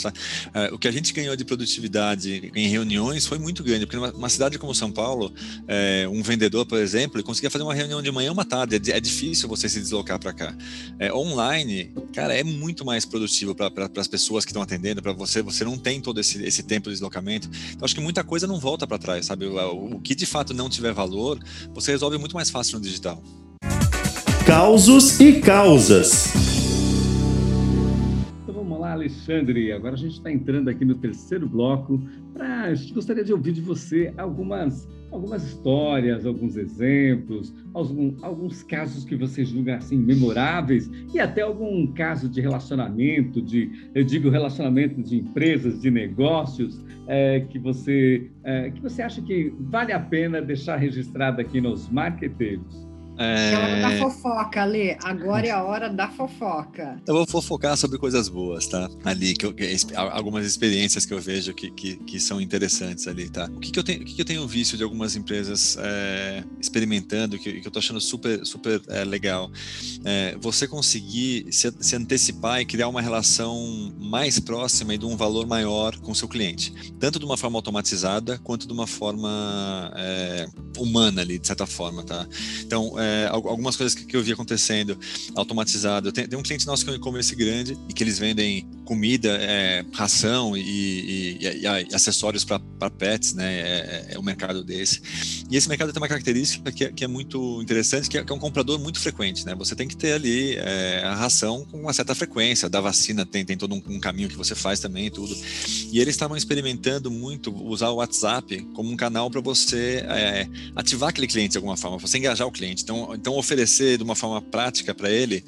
é, o que a gente ganhou de produtividade em reuniões foi muito grande, porque numa cidade como São Paulo, é, um vendedor, por exemplo, ele conseguia fazer uma reunião de manhã uma tarde, é, é difícil você se deslocar para cá. É, online, cara, é muito mais produtivo para pra, as pessoas que estão atendendo, para você, você não tem todo esse, esse tempo de deslocamento. Então, acho que muita coisa não volta para trás, sabe? O, o que de fato não tiver valor, você resolve muito mais fácil no digital. Causos e causas. Então vamos lá, Alexandre. Agora a gente está entrando aqui no terceiro bloco. Pra, gostaria de ouvir de você algumas algumas histórias, alguns exemplos, alguns, alguns casos que você julga assim memoráveis e até algum caso de relacionamento, de eu digo relacionamento de empresas, de negócios, é, que você é, que você acha que vale a pena deixar registrado aqui nos marqueteiros. É... é hora da fofoca, Lê. Agora é a hora da fofoca. Eu vou fofocar sobre coisas boas, tá? Ali, que, eu, algumas experiências que eu vejo que, que, que, são interessantes ali, tá? O que, que, eu, tenho, o que, que eu tenho visto de algumas empresas é, experimentando, que, que eu tô achando super, super é, legal? É, você conseguir se, se, antecipar e criar uma relação mais próxima e de um valor maior com o seu cliente. Tanto de uma forma automatizada, quanto de uma forma é, humana ali, de certa forma, tá? Então, é, é, algumas coisas que, que, eu vi acontecendo automatizado. Tem, tem um cliente nosso que é um e-commerce grande e que eles vendem comida, é, ração e, e, e, e acessórios para pets, né? É, é, é, um mercado desse. E esse mercado tem uma característica que é, que é muito interessante, que é, que é, um comprador muito frequente, né? Você tem que ter ali é, a ração com uma certa frequência. Da vacina tem, tem todo um, um caminho que você faz também, tudo. E eles estavam experimentando muito usar o WhatsApp como um canal para você ativar aquele cliente de alguma forma, você engajar o cliente. Então, então oferecer de uma forma prática para ele,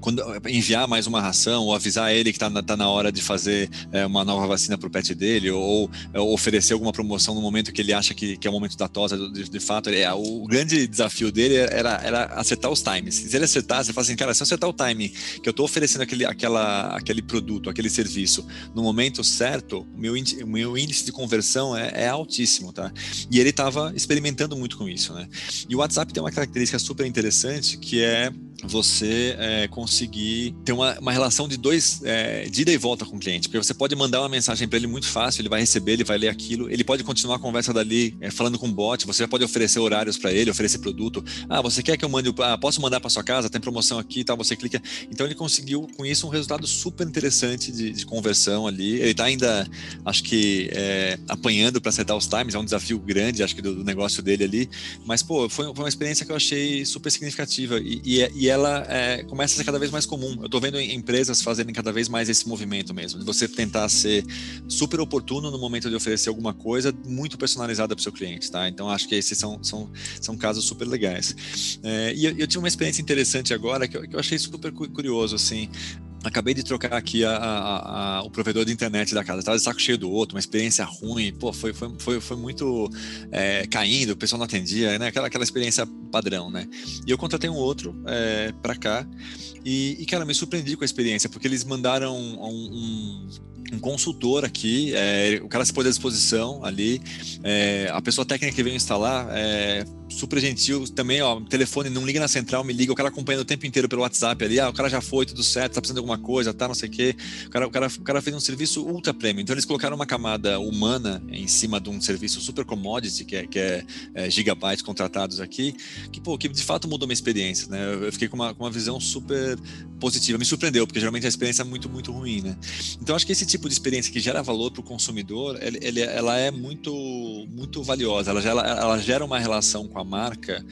quando enviar mais uma ração ou avisar ele que está na, tá na hora de fazer é, uma nova vacina para o pet dele, ou, ou, oferecer alguma promoção no momento que ele acha que, que é o momento da tosa, de, de fato, é, o grande desafio dele era, era acertar os times. Se ele acertar, você fala assim, cara, se eu acertar o time que eu estou oferecendo aquele, aquela, aquele produto, aquele serviço no momento certo, meu, índice, meu índice de conversão é, é altíssimo, tá? E ele estava experimentando muito com isso, né? E o WhatsApp tem uma característica super interessante que é você é, conseguir ter uma, uma relação de dois é, de ida e volta com o cliente, porque você pode mandar uma mensagem para ele muito fácil, ele vai receber, ele vai ler aquilo, ele pode continuar a conversa dali é, falando com o bot, você pode oferecer horários para ele, oferecer produto. Ah, você quer que eu mande? Ah, posso mandar para sua casa? Tem promoção aqui, tal. Você clica. Então ele conseguiu com isso um resultado super interessante de, de conversão ali. Ele está ainda, acho que é, apanhando para acertar os times, é um desafio grande, acho que do, do negócio dele ali. Mas pô, foi, foi, uma experiência que eu achei super significativa e, e, é, e ela é, começa a ser cada vez mais comum. Eu estou vendo empresas fazerem cada vez mais esse movimento mesmo, de você tentar ser super oportuno no momento de oferecer alguma coisa muito personalizada para o seu cliente, tá? Então acho que esses são, são, são casos super legais. É, e eu, eu, tive uma experiência interessante agora que eu, que eu achei super curioso, assim acabei de trocar aqui a, a, a, o provedor de internet da casa. Estava de saco cheio do outro, uma experiência ruim. Pô, foi, foi, foi, foi muito é, caindo, o pessoal não atendia, né? Aquela, aquela experiência padrão, né? E eu contratei um outro é, para cá e, e, cara, me surpreendi com a experiência, porque eles mandaram um, um um consultor aqui, é, o cara se pôs à disposição ali, é, a pessoa técnica que veio instalar é, super gentil também, ó, telefone, não liga na central, me liga, o cara acompanhando o tempo inteiro pelo WhatsApp ali, ah, o cara já foi, tudo certo, tá precisando de alguma coisa, tá, não sei o quê. O cara, o cara, o cara fez um serviço ultra premium. Então eles colocaram uma camada humana em cima de um serviço super commodity, que é, que é, é gigabytes contratados aqui, que, pô, que de fato mudou minha experiência, né? Eu fiquei com uma, com uma visão super positiva, me surpreendeu, porque geralmente a experiência é muito, muito ruim, né? Então acho que esse tipo de experiência que gera valor para o consumidor, ele, ele, ela é muito, muito valiosa, ela gera, ela gera uma relação com a marca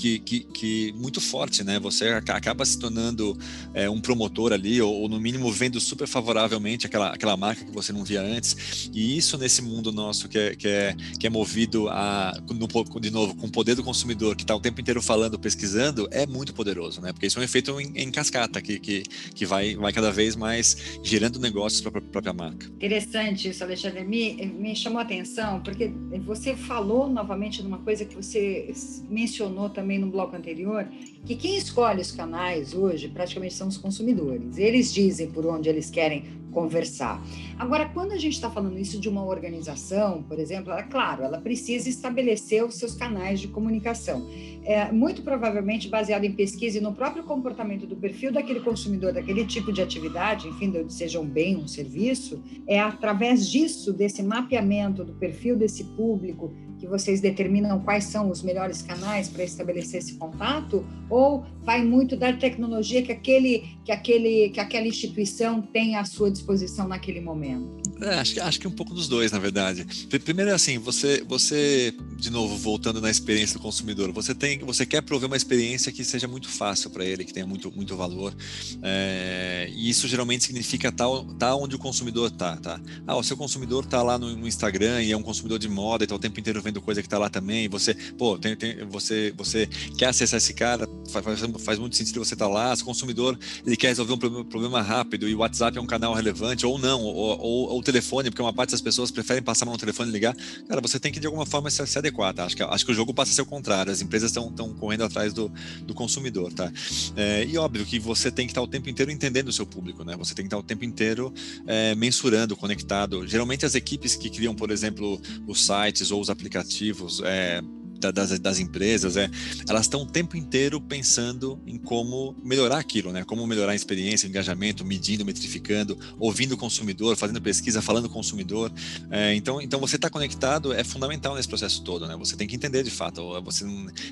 que, que, que, muito forte, né? Você acaba se tornando é, um promotor ali, ou, ou, no mínimo vendo super favoravelmente aquela, aquela marca que você não via antes. E isso nesse mundo nosso que é, que é, que é movido a, no, de novo, com o poder do consumidor, que está o tempo inteiro falando, pesquisando, é muito poderoso, né? Porque isso é um efeito em, em cascata, que, que, que vai, vai cada vez mais gerando negócios para própria marca. Interessante isso, Alexandre. Me, me chamou a atenção, porque você falou novamente numa coisa que você mencionou também no bloco anterior, que quem escolhe os canais hoje praticamente são os consumidores. Eles dizem por onde eles querem conversar. Agora, quando a gente está falando isso de uma organização, por exemplo, ela, claro, ela precisa estabelecer os seus canais de comunicação. É, muito provavelmente baseado em pesquisa e no próprio comportamento do perfil daquele consumidor, daquele tipo de atividade, enfim, seja um bem, um serviço, é através disso, desse mapeamento do perfil desse público, que vocês determinam quais são os melhores canais para estabelecer esse contato ou vai muito da tecnologia que aquele que aquele que aquela instituição tem à sua disposição naquele momento? É, acho, acho que um pouco dos dois, na verdade. Primeiro é assim, você, você, de novo, voltando na experiência do consumidor, você tem, você quer prover uma experiência que seja muito fácil para ele, que tenha muito, muito valor. É, e isso geralmente significa tá, tá onde o consumidor está, tá? Ah, o seu consumidor está lá no, no, Instagram e é um consumidor de moda e está o tempo inteiro vendo coisa que está lá também. Você, pô, tem, tem, você, você quer acessar esse cara, faz, faz muito sentido você estar tá lá. Se o consumidor ele quer resolver um problema, rápido e o WhatsApp é um canal relevante ou não, ou, ou telefone, porque uma parte das pessoas preferem passar no telefone e ligar, cara, você tem que de alguma forma se, se adequar, tá? Acho que, acho que o jogo passa a ser o contrário, as empresas estão correndo atrás do, do consumidor, tá? É, e óbvio que você tem que estar o tempo inteiro entendendo o seu público, né? Você tem que estar o tempo inteiro é, mensurando, conectado. Geralmente as equipes que criam, por exemplo, os sites ou os aplicativos, é, das, das empresas, é, elas estão o tempo inteiro pensando em como melhorar aquilo, né? Como melhorar a experiência, o engajamento, medindo, metrificando, ouvindo o consumidor, fazendo pesquisa, falando com o consumidor. É, então, então você está conectado é fundamental nesse processo todo, né? Você tem que entender de fato. Você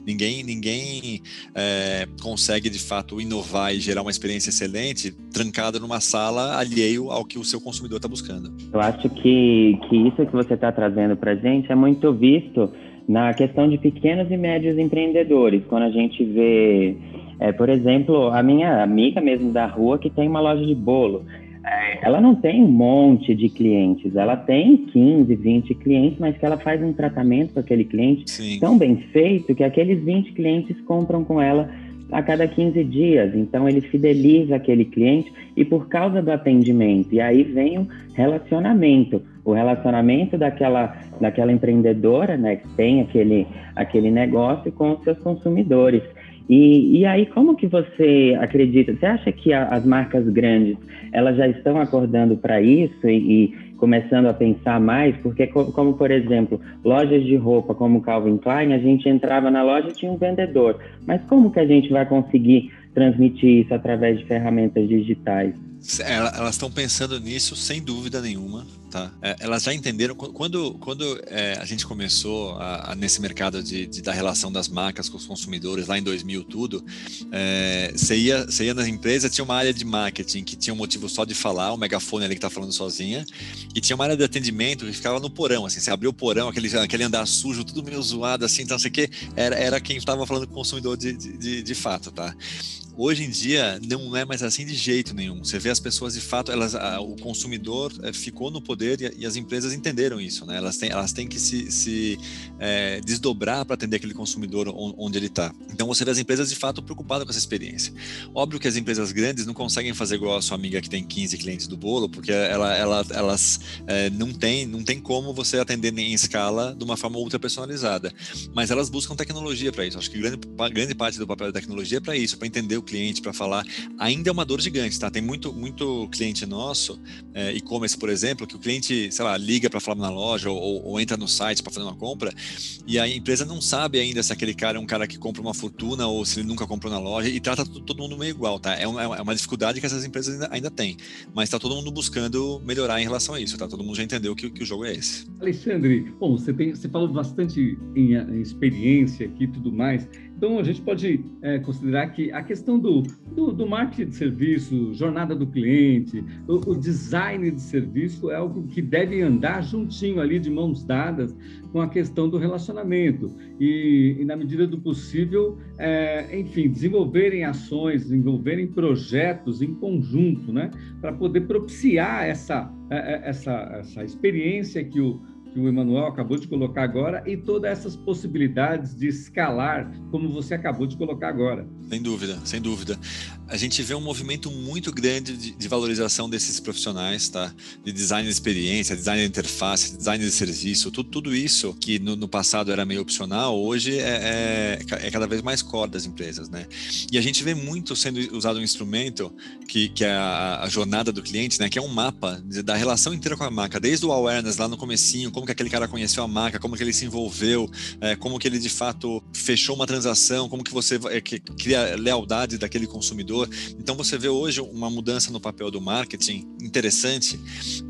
ninguém ninguém é, consegue de fato inovar e gerar uma experiência excelente trancado numa sala alheio ao que o seu consumidor está buscando. Eu acho que que isso que você está trazendo para gente é muito visto na questão de pequenos e médios empreendedores, quando a gente vê, é, por exemplo, a minha amiga mesmo da rua que tem uma loja de bolo, é, ela não tem um monte de clientes, ela tem 15, 20 clientes, mas que ela faz um tratamento com aquele cliente Sim. tão bem feito que aqueles 20 clientes compram com ela a cada 15 dias. Então ele fideliza aquele cliente e por causa do atendimento. E aí vem o relacionamento, o relacionamento daquela, daquela empreendedora, né, que tem aquele, aquele negócio com os seus consumidores. E, e aí, como que você acredita? Você acha que a, as marcas grandes elas já estão acordando para isso e, e começando a pensar mais, porque como por exemplo, lojas de roupa como Calvin Klein, a gente entrava na loja e tinha um vendedor. Mas como que a gente vai conseguir transmitir isso através de ferramentas digitais? Elas estão pensando nisso sem dúvida nenhuma, tá? É, elas já entenderam quando quando é, a gente começou a, a, nesse mercado de, de, da relação das marcas com os consumidores lá em 2000 tudo, é, você ia você ia nas empresas tinha uma área de marketing que tinha um motivo só de falar, o megafone ali que tá falando sozinha, e tinha uma área de atendimento que ficava no porão, assim, você abriu o porão, aquele aquele andar sujo, tudo meio zoado assim, então sei que era era quem estava falando com o consumidor de, de, de fato, tá? Hoje em dia não é mais assim de jeito nenhum. Você vê as pessoas de fato, elas, a, o consumidor é, ficou no poder e, e, as empresas entenderam isso, né? Elas têm, elas têm que se, se é, desdobrar para atender aquele consumidor onde ele está. Então você vê as empresas de fato preocupadas com essa experiência. Óbvio que as empresas grandes não conseguem fazer igual a sua amiga que tem 15 clientes do bolo, porque ela, ela, elas é, não tem não tem como você atender em escala de uma forma ultra personalizada. Mas elas buscam tecnologia para isso. Acho que grande, grande parte do papel da tecnologia é para isso, para entender o cliente para falar, ainda é uma dor gigante, tá? Tem muito, muito cliente nosso, é, e-commerce, por exemplo, que o cliente, sei lá, liga para falar na loja ou, ou entra no site para fazer uma compra e a empresa não sabe ainda se aquele cara é um cara que compra uma fortuna ou se ele nunca comprou na loja e trata todo mundo meio igual, tá? É uma, é uma dificuldade que essas empresas ainda, ainda têm, mas está todo mundo buscando melhorar em relação a isso, tá? Todo mundo já entendeu que, que o jogo é esse. Alexandre, bom, você, tem, você falou bastante em, em experiência aqui e tudo mais, Então, a gente pode é, considerar que a questão do, do, do, marketing de serviço, jornada do cliente, o, o, design de serviço é algo que deve andar juntinho ali, de mãos dadas, com a questão do relacionamento. E, e na medida do possível, é, enfim, desenvolverem ações, desenvolverem projetos em conjunto, né? Para poder propiciar essa, é, é, essa, essa experiência que o que o Emanuel acabou de colocar agora e todas essas possibilidades de escalar, como você acabou de colocar agora. Sem dúvida, sem dúvida. A gente vê um movimento muito grande de, de valorização desses profissionais, tá? De design de experiência, design de interface, design de serviço, tudo, tudo isso que no, no passado era meio opcional, hoje é, é, é, cada vez mais core das empresas, né? E a gente vê muito sendo usado um instrumento que, que é a, a jornada do cliente, né? Que é um mapa da relação inteira com a marca, desde o awareness lá no comecinho, como que aquele cara conheceu a marca, como que ele se envolveu, é, como que ele de fato fechou uma transação, como que você é, que, cria lealdade daquele consumidor. Então você vê hoje uma mudança no papel do marketing interessante,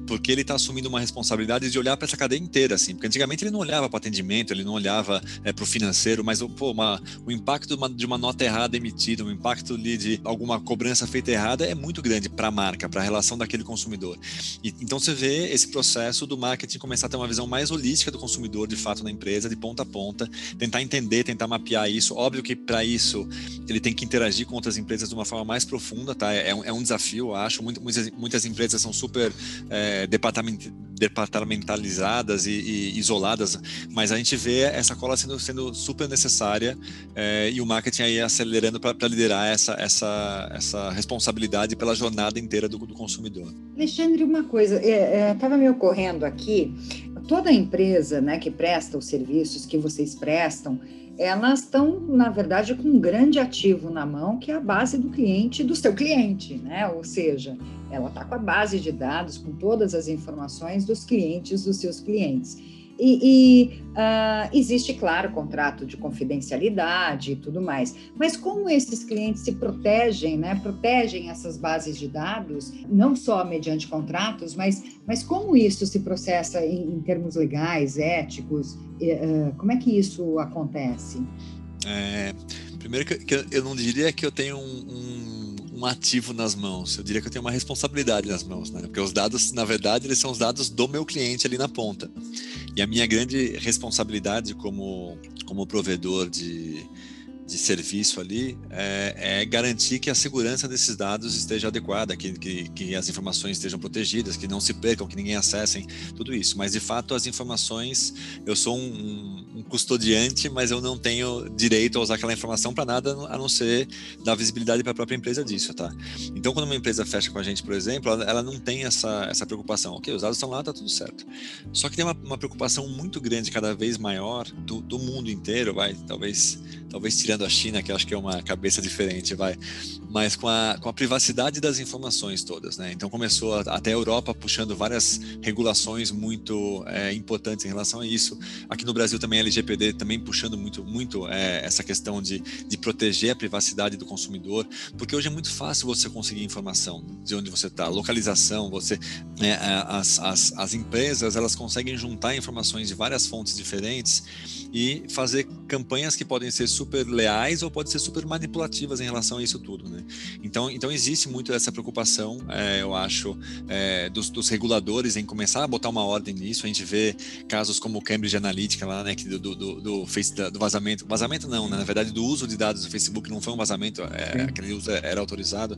porque ele está assumindo uma responsabilidade de olhar para essa cadeia inteira, assim. Porque antigamente ele não olhava para atendimento, ele não olhava é, para o financeiro, mas pô, uma, o impacto de uma, de uma, nota errada emitida, o impacto de alguma cobrança feita errada é muito grande para a marca, para a relação daquele consumidor. E, então você vê esse processo do marketing começar a ter uma visão mais holística do consumidor, de fato, na empresa, de ponta a ponta, tentar entender, tentar mapear isso. Óbvio que para isso ele tem que interagir com outras empresas de uma forma mais profunda, tá? É, um, é um desafio, acho. muitas, muitas empresas são super é, departament, departamentalizadas e, e, isoladas, mas a gente vê essa cola sendo, sendo super necessária é, e o marketing aí acelerando para liderar essa, essa, essa responsabilidade pela jornada inteira do, do consumidor. Alexandre, uma coisa, estava é, me ocorrendo aqui, toda empresa né, que presta os serviços que vocês prestam, elas estão, na verdade, com um grande ativo na mão, que é a base do cliente do seu cliente, né? Ou seja, ela está com a base de dados, com todas as informações dos clientes dos seus clientes. E, e uh, existe, claro, contrato de confidencialidade e tudo mais. Mas como esses clientes se protegem, né? Protegem essas bases de dados, não só mediante contratos, mas, mas como isso se processa em, em termos legais, éticos? Uh, como é que isso acontece? É, primeiro que eu não diria que eu tenho um, um um ativo nas mãos. Eu diria que eu tenho uma responsabilidade nas mãos, né? Porque os dados, na verdade, eles são os dados do meu cliente ali na ponta. E a minha grande responsabilidade como, como provedor de, de serviço ali é, é, garantir que a segurança desses dados esteja adequada, que, que, que, as informações estejam protegidas, que não se percam, que ninguém acessem, tudo isso. Mas de fato as informações, eu sou um, um custodiante, mas eu não tenho direito a usar aquela informação para nada a não ser dar visibilidade para a própria empresa disso, tá? Então quando uma empresa fecha com a gente, por exemplo, ela, não tem essa, essa preocupação. Ok, os dados estão lá, tá tudo certo. Só que tem uma, uma preocupação muito grande, cada vez maior do, do mundo inteiro, vai, talvez, talvez tirando tirando a China, que acho que é uma cabeça diferente, vai, mas com a, com a privacidade das informações todas, né? Então começou a, até a Europa puxando várias regulações muito é, importantes em relação a isso. Aqui no Brasil também a LGPD também puxando muito, muito é, essa questão de, de proteger a privacidade do consumidor, porque hoje é muito fácil você conseguir informação de onde você está, localização, você, né, as, as, as empresas elas conseguem juntar informações de várias fontes diferentes e fazer campanhas que podem ser super leais ou podem ser super manipulativas em relação a isso tudo, né? Então, então existe muito essa preocupação, é, eu acho, é, dos, dos, reguladores em começar a botar uma ordem nisso. A gente vê casos como o Cambridge Analytica lá, né, que do, do, do, do vazamento, vazamento não, né, na verdade do uso de dados do Facebook não foi um vazamento, é, aquele uso era autorizado.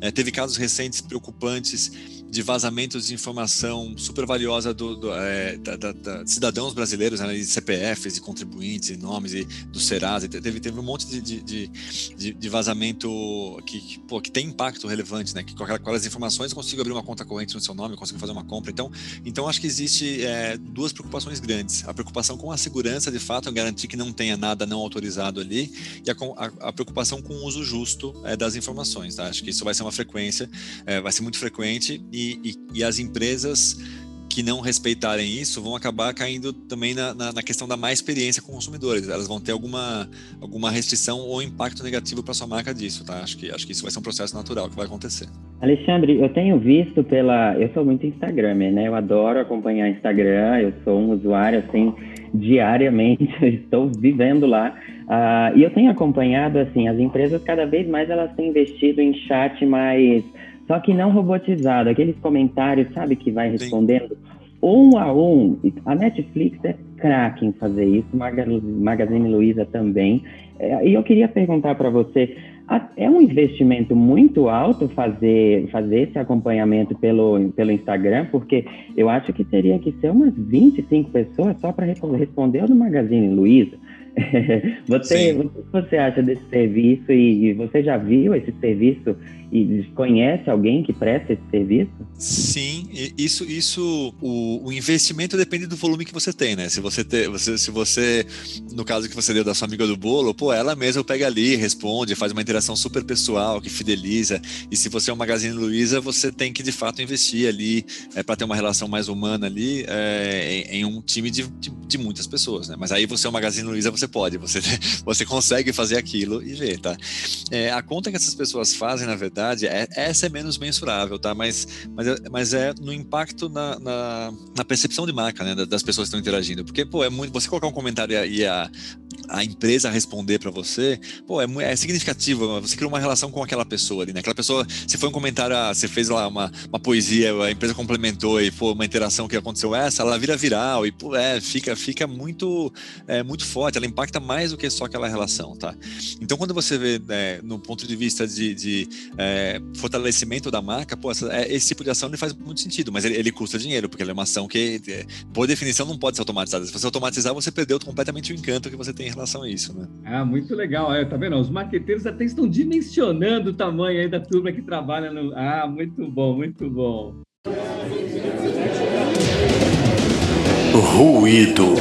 É, teve casos recentes preocupantes de vazamentos de informação super valiosa do, do é, da, da, da, cidadãos brasileiros, né, de CPFs, e contribuintes, e nomes e do Serasa. Teve, teve um monte de, de, de, de vazamento que, que, pô, que tem impacto relevante, né? Que com aquelas informações eu consigo abrir uma conta corrente no seu nome, consigo fazer uma compra. Então, então acho que existe é, duas preocupações grandes. A preocupação com a segurança, de fato, garantir que não tenha nada não autorizado ali, e a, a, a preocupação com o uso justo é, das informações. Tá? Acho que isso vai ser uma frequência, é, vai ser muito frequente, e, e, e as empresas que não respeitarem isso vão acabar caindo também na, na, na, questão da má experiência com consumidores. Elas vão ter alguma, alguma restrição ou impacto negativo para sua marca disso, tá? Acho que, acho que isso vai ser um processo natural que vai acontecer. Alexandre, eu tenho visto pela. Eu sou muito Instagramer, né? Eu adoro acompanhar Instagram, eu sou um usuário assim diariamente, estou vivendo lá. Uh, e eu tenho acompanhado, assim, as empresas cada vez mais elas têm investido em chat mais, só que não robotizado, aqueles comentários, sabe, que vai respondendo um a um. A Netflix é craque em fazer isso, Magazine Luiza também. É, e eu queria perguntar para você, é um investimento muito alto fazer, fazer esse acompanhamento pelo, pelo Instagram, porque eu acho que teria que ser umas 25 pessoas só para responder o do Magazine Luiza. você, o que você acha desse serviço e, e você já viu esse serviço e conhece alguém que presta esse serviço? Sim, isso, isso o, o, investimento depende do volume que você tem, né? Se você, ter, você, se você, no caso que você deu da sua amiga do bolo, pô, ela mesma pega ali, responde, faz uma interação super pessoal, que fideliza. E se você é um Magazine Luiza, você tem que de fato investir ali é, para ter uma relação mais humana ali é, em, em, um time de, de, de, muitas pessoas, né? Mas aí você é um Magazine Luiza, você pode, você, você consegue fazer aquilo e ver, tá? É, a conta que essas pessoas fazem, na verdade, é, essa é menos mensurável, tá? Mas, mas, é, mas é no impacto na, na, na percepção de marca, né? Das pessoas que estão interagindo. Porque, pô, é muito. Você colocar um comentário e a, a empresa responder para você, pô, é, é significativo. Você cria uma relação com aquela pessoa ali, né? Aquela pessoa, se foi um comentário, ah, você fez lá uma, uma poesia, a empresa complementou e, pô, uma interação que aconteceu essa, ela vira viral e, pô, é, fica, fica muito, é, muito forte, ela impacta mais do que só aquela relação, tá? Então, quando você vê, né, no ponto de vista de, de é, fortalecimento da marca, pô, essa, é, esse tipo de ação ele faz muito sentido, mas ele, ele, custa dinheiro, porque ele é uma ação que, é, por definição, não pode ser automatizada. Se você automatizar, você perdeu completamente o encanto que você tem em relação a isso, né? Ah, muito legal. É, tá vendo? Os marqueteiros até estão dimensionando o tamanho aí da turma que trabalha no. Ah, muito bom, muito bom. Ruído.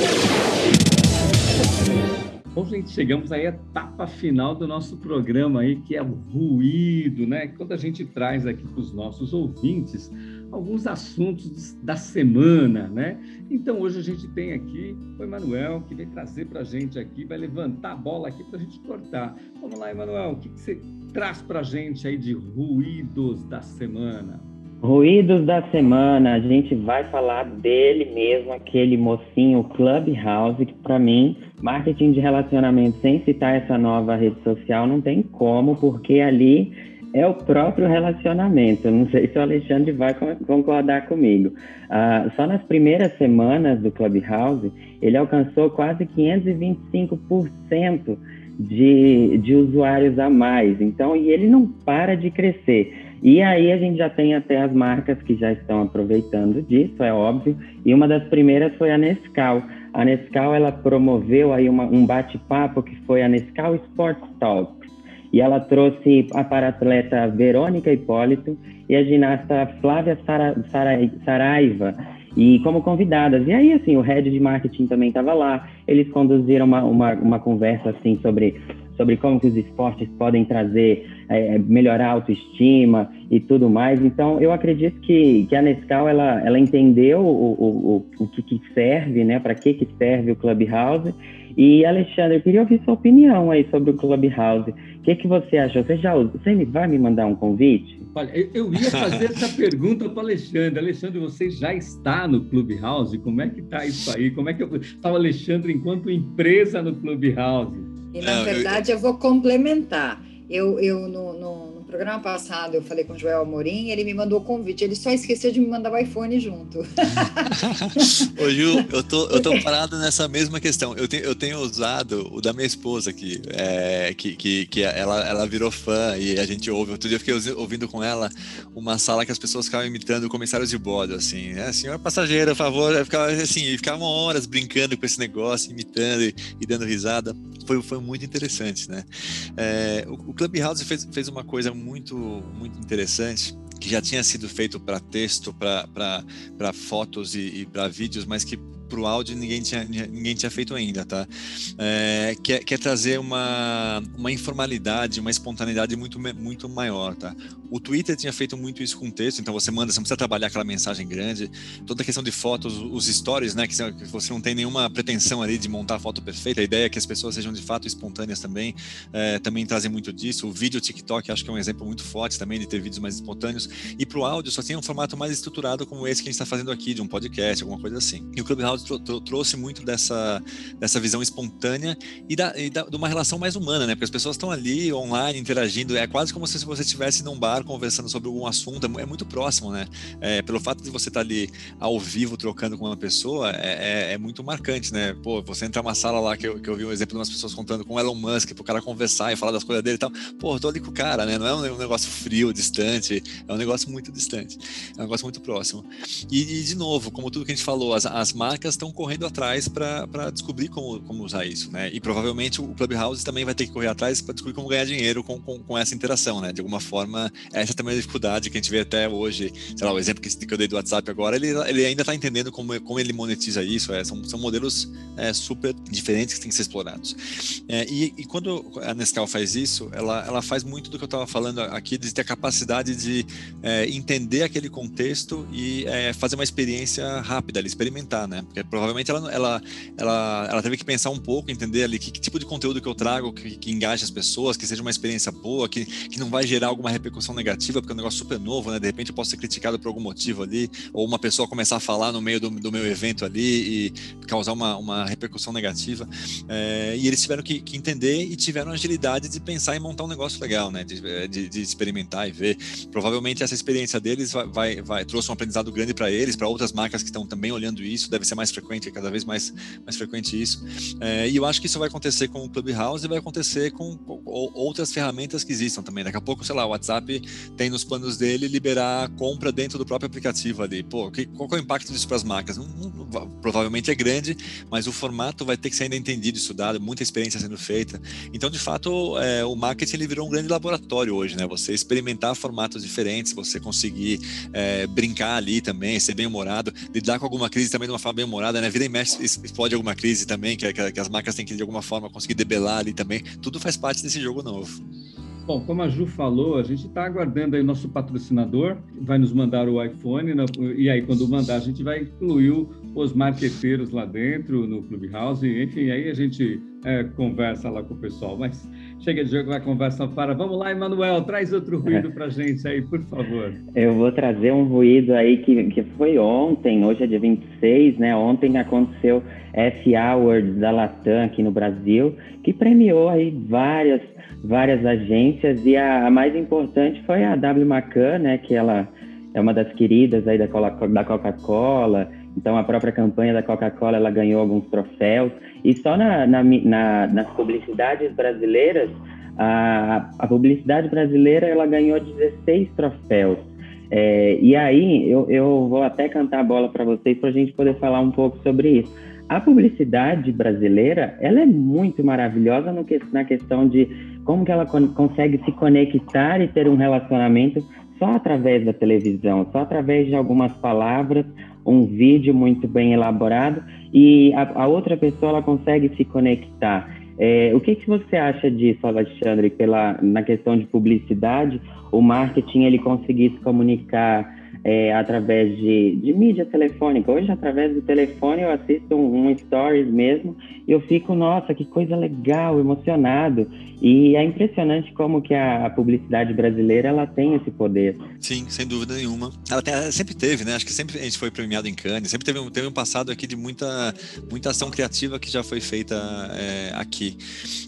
Gente, chegamos à etapa final do nosso programa aí, que é o ruído, né? Quando a gente traz aqui para os nossos ouvintes alguns assuntos da semana, né? Então, hoje a gente tem aqui o Emanuel, que vem trazer para a gente aqui, vai levantar a bola aqui para a gente cortar. Vamos lá, Emanuel, o que, que você traz para a gente aí de ruídos da semana? Ruídos da semana, a gente vai falar dele mesmo, aquele mocinho Clubhouse, que para mim, marketing de relacionamento sem citar essa nova rede social não tem como, porque ali é o próprio relacionamento. Não sei se o Alexandre vai concordar comigo. Uh, só nas primeiras semanas do Clubhouse, ele alcançou quase 525% de, de usuários a mais. Então, e ele não para de crescer. E aí a gente já tem até as marcas que já estão aproveitando disso, é óbvio. E uma das primeiras foi a Nescau. A Nescau ela promoveu aí uma, um bate-papo que foi a Nescau Sports Talks. E ela trouxe a para-atleta Verônica Hipólito e a ginasta Flávia Sara, Sara, Saraiva e como convidadas. E aí, assim, o head de marketing também estava lá. Eles conduziram uma, uma, uma conversa, assim, sobre sobre como que os esportes podem trazer, é, melhorar a autoestima e tudo mais. Então, eu acredito que, que a Nescau, ela, ela entendeu o, o, o, o que, que serve, né, para que, que serve o Clubhouse. E, Alexandre, eu queria ouvir sua opinião aí sobre o Clubhouse. O que, que você achou? Você já você vai me mandar um convite? Olha, eu ia fazer essa pergunta para o Alexandre. Alexandre, você já está no Clubhouse? Como é que está isso aí? Como é que está o Alexandre enquanto empresa no Clubhouse? E, na verdade, eu... eu vou complementar. Eu, eu no, no, programa passado, eu falei com o Joel Amorim, ele me mandou o convite. Ele só esqueceu de me mandar o iPhone junto. Ô, Ju, eu tô, eu tô parado nessa mesma questão. Eu tenho, eu tenho usado o da minha esposa aqui, é, que, que, que ela, ela virou fã e a gente ouve. Outro dia eu fiquei ouvindo com ela uma sala que as pessoas ficavam imitando comissários de bordo, assim, né? Senhor passageiro, por favor, ficava assim, ficavam horas brincando com esse negócio, imitando e, e dando risada foi, foi muito interessante, né? É, o, o Clubhouse fez, fez uma coisa muito, muito interessante que já tinha sido feito para texto, para fotos e, e para vídeos, mas que para o áudio ninguém tinha, ninguém tinha feito ainda, tá? É, quer, quer trazer uma, uma informalidade, uma espontaneidade muito, muito maior, tá? O Twitter tinha feito muito isso com texto, então você manda, você não precisa trabalhar aquela mensagem grande. Toda a questão de fotos, os stories, né? Que você não tem nenhuma pretensão ali de montar a foto perfeita. A ideia é que as pessoas sejam de fato espontâneas também, é, também trazem muito disso. O vídeo TikTok acho que é um exemplo muito forte também de ter vídeos mais espontâneos. E para o áudio só tem um formato mais estruturado como esse que a gente está fazendo aqui, de um podcast, alguma coisa assim. E o Clubhouse Trouxe muito dessa, dessa visão espontânea e, da, e da, de uma relação mais humana, né? Porque as pessoas estão ali online interagindo, é quase como se você estivesse num bar conversando sobre algum assunto, é, é muito próximo, né? É, pelo fato de você estar tá ali ao vivo trocando com uma pessoa, é, é, é, muito marcante, né? Pô, você entra numa sala lá que eu, que eu vi um exemplo de umas pessoas contando com o Elon Musk, pro cara conversar e falar das coisas dele e tal. Pô, tô ali com o cara, né? Não é um negócio frio, distante, é um negócio muito distante, é um negócio muito próximo. E, e de novo, como tudo que a gente falou, as, as marcas estão correndo atrás para descobrir como, como usar isso, né? E provavelmente o Clubhouse também vai ter que correr atrás para descobrir como ganhar dinheiro com, com, com, essa interação, né? De alguma forma, essa também é a dificuldade que a gente vê até hoje. Sei lá, o exemplo que, que eu dei do WhatsApp agora, ele, ele ainda está entendendo como, como ele monetiza isso. É, são, são modelos é, super diferentes que têm que ser explorados. É, e, e, quando a Nescau faz isso, ela, ela faz muito do que eu estava falando aqui, de ter a capacidade de é, entender aquele contexto e é, fazer uma experiência rápida, experimentar, né? Porque provavelmente ela, ela, ela, ela teve que pensar um pouco, entender ali que, que tipo de conteúdo que eu trago que, que engaje as pessoas, que seja uma experiência boa, que, que não vai gerar alguma repercussão negativa, porque é um negócio super novo, né? De repente eu posso ser criticado por algum motivo ali, ou uma pessoa começar a falar no meio do, do meu evento ali e causar uma, uma repercussão negativa. É, e eles tiveram que, que, entender e tiveram agilidade de pensar em montar um negócio legal, né? De, de, de experimentar e ver. Provavelmente essa experiência deles vai, vai, vai trouxe um aprendizado grande para eles, para outras marcas que estão também olhando isso, deve ser mais frequente, cada vez mais, mais frequente isso. É, e eu acho que isso vai acontecer com o Clubhouse e vai acontecer com, com outras ferramentas que existam também. Daqui a pouco, sei lá, o WhatsApp tem nos planos dele liberar compra dentro do próprio aplicativo ali. Pô, que, qual é o impacto disso para as marcas? Provavelmente é grande, mas o formato vai ter que ser ainda entendido, estudado, muita experiência sendo feita. Então, de fato, é, o marketing ele virou um grande laboratório hoje, né? Você experimentar formatos diferentes, você conseguir é, brincar ali também, ser bem humorado, lidar com alguma crise também de uma forma bem humorada, né? Vira e mexe, explode alguma crise também, que, que, que as marcas têm que de alguma forma conseguir debelar ali também. Tudo faz parte desse jogo novo. Bom, como a Ju falou, a gente está aguardando aí nosso patrocinador, vai nos mandar o iPhone, né? e aí quando mandar a gente vai incluir os marqueteiros lá dentro, no Clubhouse, enfim, aí a gente é, conversa lá com o pessoal. Mas chega de jogo, vai conversa para. Vamos lá, Emanuel, traz outro ruído para a gente aí, por favor. Eu vou trazer um ruído aí que, que foi ontem, hoje é dia 26, né? Ontem aconteceu F Awards da Latam aqui no Brasil, que premiou aí várias várias agências e a, a mais importante foi a W McCann, né, que ela é uma das queridas aí da, da Coca-Cola, então a própria campanha da Coca-Cola ela ganhou alguns troféus. E só na, na, na nas publicidades brasileiras a, a publicidade brasileira ela ganhou 16 troféus. É, e aí eu, eu vou até cantar a bola para vocês para a gente poder falar um pouco sobre isso. A publicidade brasileira ela é muito maravilhosa no que, na questão de como que ela con consegue se conectar e ter um relacionamento só através da televisão, só através de algumas palavras, um vídeo muito bem elaborado e a, a outra pessoa ela consegue se conectar. É, o que, que você acha disso, Alexandre, pela, na questão de publicidade, o marketing ele conseguir se comunicar é, através de, de mídia telefônica. Hoje, através do telefone, eu assisto um, um stories mesmo e eu fico, nossa, que coisa legal, emocionado. E é impressionante como que a, a, publicidade brasileira ela tem esse poder. Sim, sem dúvida nenhuma. Ela, tem, ela, sempre teve, né? Acho que sempre a gente foi premiado em Cannes, sempre teve um, teve um passado aqui de muita, muita ação criativa que já foi feita é, aqui.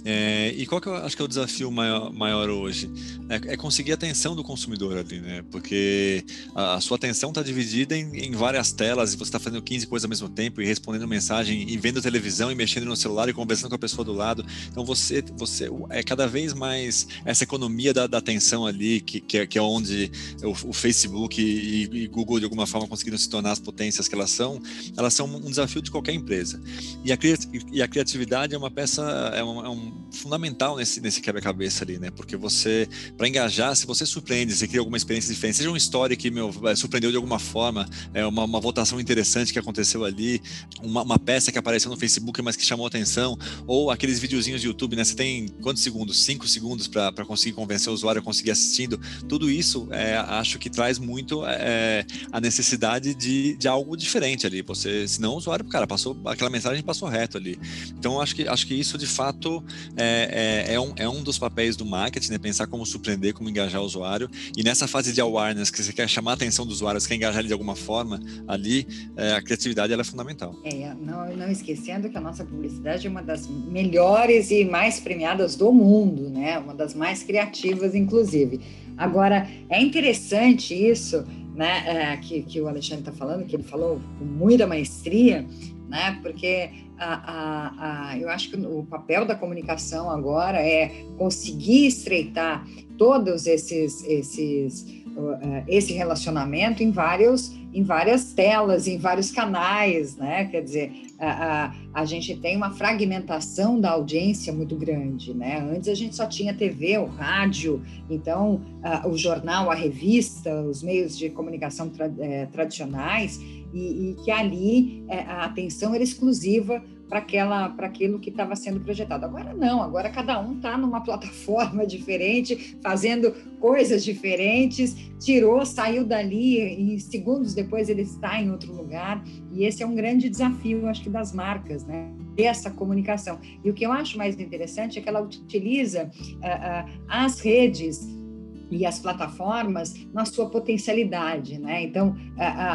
É, e qual que eu acho que é o desafio maior, maior hoje? É, é conseguir a atenção do consumidor ali, né? Porque a, sua atenção está dividida em, em, várias telas e você está fazendo 15 coisas ao mesmo tempo e respondendo mensagem e vendo televisão e mexendo no celular e conversando com a pessoa do lado. Então você, você é cada vez mais essa economia da, da atenção ali, que, que, é, que é onde o, o Facebook e, e, Google de alguma forma conseguiram se tornar as potências que elas são, elas são um desafio de qualquer empresa. E a, e a criatividade é uma peça, é um, é um fundamental nesse, nesse quebra-cabeça ali, né? Porque você, para engajar, se você surpreende, você cria alguma experiência diferente, seja uma história que, meu, surpreendeu de alguma forma, é uma, uma votação interessante que aconteceu ali, uma, uma peça que apareceu no Facebook, mas que chamou atenção, ou aqueles videozinhos de YouTube, né? Você tem quantos segundos? Cinco segundos para conseguir convencer o usuário a conseguir assistindo. Tudo isso é, acho que traz muito é, a necessidade de, de algo diferente ali. Você, senão o usuário, cara, passou aquela mensagem passou reto ali. Então acho que acho que isso de fato é, é, é, um, é um dos papéis do marketing, né? Pensar como surpreender, como engajar o usuário. E nessa fase de awareness que você quer chamar a atenção atenção do usuário, você quer engajar ele de alguma forma ali, é, a criatividade ela é fundamental. É, não, não esquecendo que a nossa publicidade é uma das melhores e mais premiadas do mundo, né? Uma das mais criativas, inclusive. Agora, é interessante isso, né, é, que, que o Alexandre está falando, que ele falou com muita maestria, né? Porque a, a, a, eu acho que o papel da comunicação agora é conseguir estreitar todos esses, esses esse relacionamento em vários em várias telas, em vários canais, né? Quer dizer, a, a, a gente tem uma fragmentação da audiência muito grande, né? Antes a gente só tinha TV, o rádio, então uh, o jornal, a revista, os meios de comunicação tra eh, tradicionais, e, e, que ali eh, a atenção era exclusiva para aquela para aquilo que estava sendo projetado. Agora não, agora cada um está numa plataforma diferente, fazendo coisas diferentes, tirou, saiu dali e segundos depois ele está em outro lugar. E esse é um grande desafio, acho que das marcas, né? Essa comunicação. E o que eu acho mais interessante é que ela utiliza uh, uh, as redes e as plataformas na sua potencialidade, né? Então,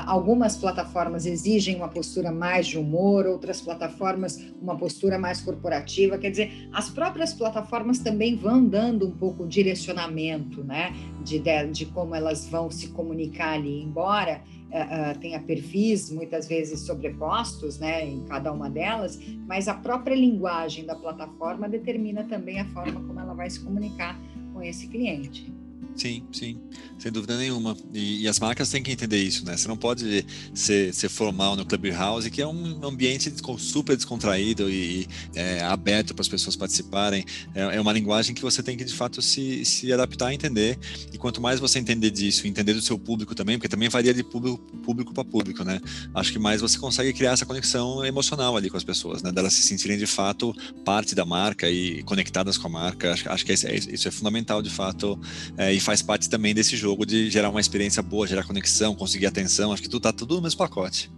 algumas plataformas exigem uma postura mais de humor, outras plataformas uma postura mais corporativa. Quer dizer, as próprias plataformas também vão dando um pouco o direcionamento, né? De, de, de como elas vão se comunicar ali, embora uh, tenha perfis muitas vezes sobrepostos, né? Em cada uma delas, mas a própria linguagem da plataforma determina também a forma como ela vai se comunicar com esse cliente. Sim, sim, sem dúvida nenhuma. E, e, as marcas têm que entender isso, né? Você não pode ser, ser formal no Clubhouse, que é um ambiente super descontraído e é, aberto para as pessoas participarem. É, é, uma linguagem que você tem que, de fato, se, se adaptar a entender. E quanto mais você entender disso, entender do seu público também, porque também varia de público, público para público, né? Acho que mais você consegue criar essa conexão emocional ali com as pessoas, né? Delas se sentirem, de fato, parte da marca e conectadas com a marca. Acho, acho que isso é, isso é fundamental, de fato, é, e faz parte também desse jogo de gerar uma experiência boa, gerar conexão, conseguir atenção. Acho que tudo tá tudo no mesmo pacote.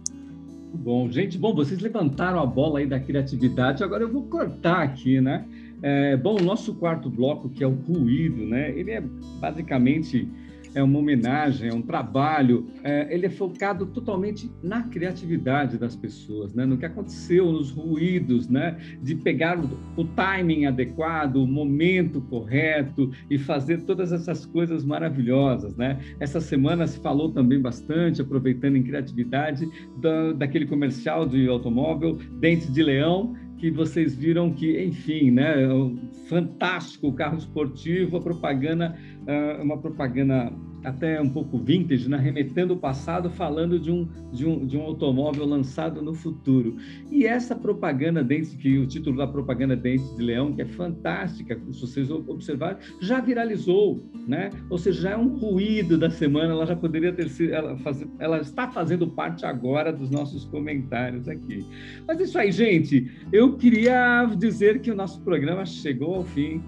Bom, gente, bom, vocês levantaram a bola aí da criatividade, agora eu vou cortar aqui, né? É, bom, o nosso quarto bloco, que é o ruído, né? Ele é basicamente é uma homenagem, é um trabalho, é, ele é focado totalmente na criatividade das pessoas, né? no que aconteceu, nos ruídos, né? de pegar o, o timing adequado, o momento correto e fazer todas essas coisas maravilhosas. Né? Essa semana se falou também bastante, aproveitando em criatividade, da, daquele comercial de automóvel, Dente de Leão, que vocês viram que, enfim, né, é fantástico o carro esportivo, a propaganda, ah, uma propaganda até um pouco vintage, né? remetendo o passado, falando de um, de, um, de um automóvel lançado no futuro. E essa propaganda dentro, que o título da propaganda Dente de Leão, que é fantástica, se vocês observarem, já viralizou, né? Ou seja, já é um ruído da semana, ela já poderia ter sido, ela, faz, ela está fazendo parte agora dos nossos comentários aqui. Mas é isso aí, gente. Eu queria dizer que o nosso programa chegou ao fim.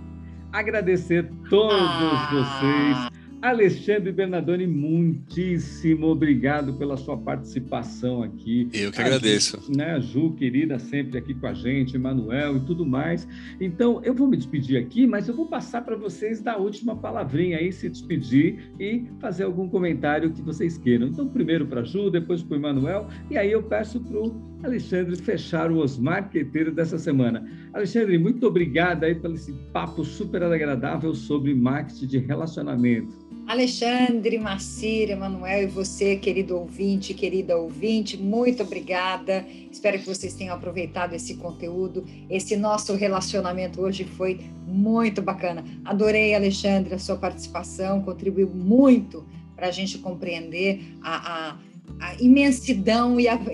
Agradecer todos ah. vocês Alexandre Bernardoni, muitíssimo obrigado pela sua participação aqui. Eu que agradeço. A Ju, né, a Ju, querida, sempre aqui com a gente, Emanuel e tudo mais. Então, eu vou me despedir aqui, mas eu vou passar para vocês da última palavrinha aí, se despedir e fazer algum comentário que vocês queiram. Então, primeiro para a Ju, depois para o Emanuel, e aí eu peço para o Alexandre fechar o Os Marqueteiros dessa semana. Alexandre, muito obrigado aí pelo esse papo super agradável sobre marketing de relacionamento. Alexandre, Macir, Emanuel e você, querido ouvinte, querida ouvinte, muito obrigada. Espero que vocês tenham aproveitado esse conteúdo. Esse nosso relacionamento hoje foi muito bacana. Adorei, Alexandre, a sua participação, contribuiu muito para a gente compreender a, a a imensidão e a,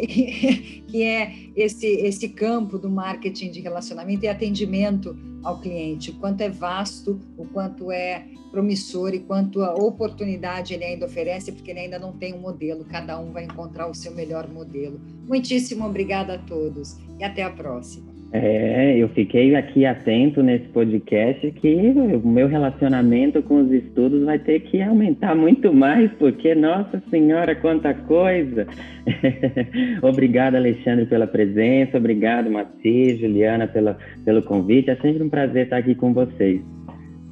que é esse, esse campo do marketing de relacionamento e atendimento ao cliente, o quanto é vasto, o quanto é promissor e quanto a oportunidade ele ainda oferece, porque ele ainda não tem um modelo, cada um vai encontrar o seu melhor modelo. Muitíssimo obrigada a todos e até a próxima. É, eu fiquei aqui atento nesse podcast que o meu relacionamento com os estudos vai ter que aumentar muito mais, porque, nossa senhora, quanta coisa! obrigado, Alexandre, pela presença, obrigado, Maci, Juliana, pela, pelo convite, é sempre um prazer estar aqui com vocês.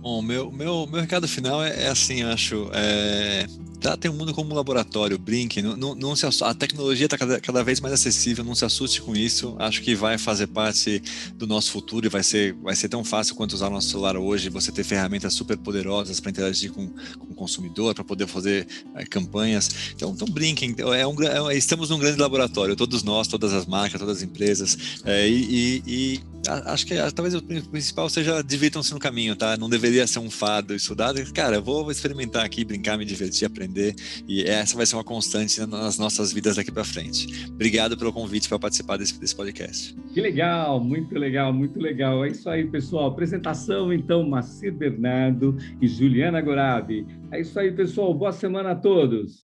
Bom, meu, meu, meu recado final é, é assim, acho, é, tratem o mundo como um laboratório, brinquem, não, não, não se a tecnologia está cada, cada vez mais acessível, não se assuste com isso, acho que vai fazer parte do nosso futuro e vai ser, vai ser tão fácil quanto usar o nosso celular hoje, você ter ferramentas super poderosas para interagir com, com o consumidor, para poder fazer é, campanhas, então, então brinquem, é um, é, estamos num grande laboratório, todos nós, todas as marcas, todas as empresas, é, e, e, e acho que talvez o principal seja divirtam-se no caminho, tá? Não deveria ser um fado estudado. Cara, eu vou experimentar aqui, brincar, me divertir, aprender. E essa vai ser uma constante nas nossas vidas daqui para frente. Obrigado pelo convite para participar desse, desse podcast. Que legal, muito legal, muito legal. É isso aí, pessoal. Apresentação, então, Macir Bernardo e Juliana Gorabi. É isso aí, pessoal. Boa semana a todos.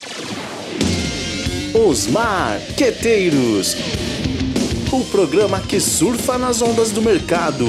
Os Marqueteiros o programa que surfa nas ondas do mercado.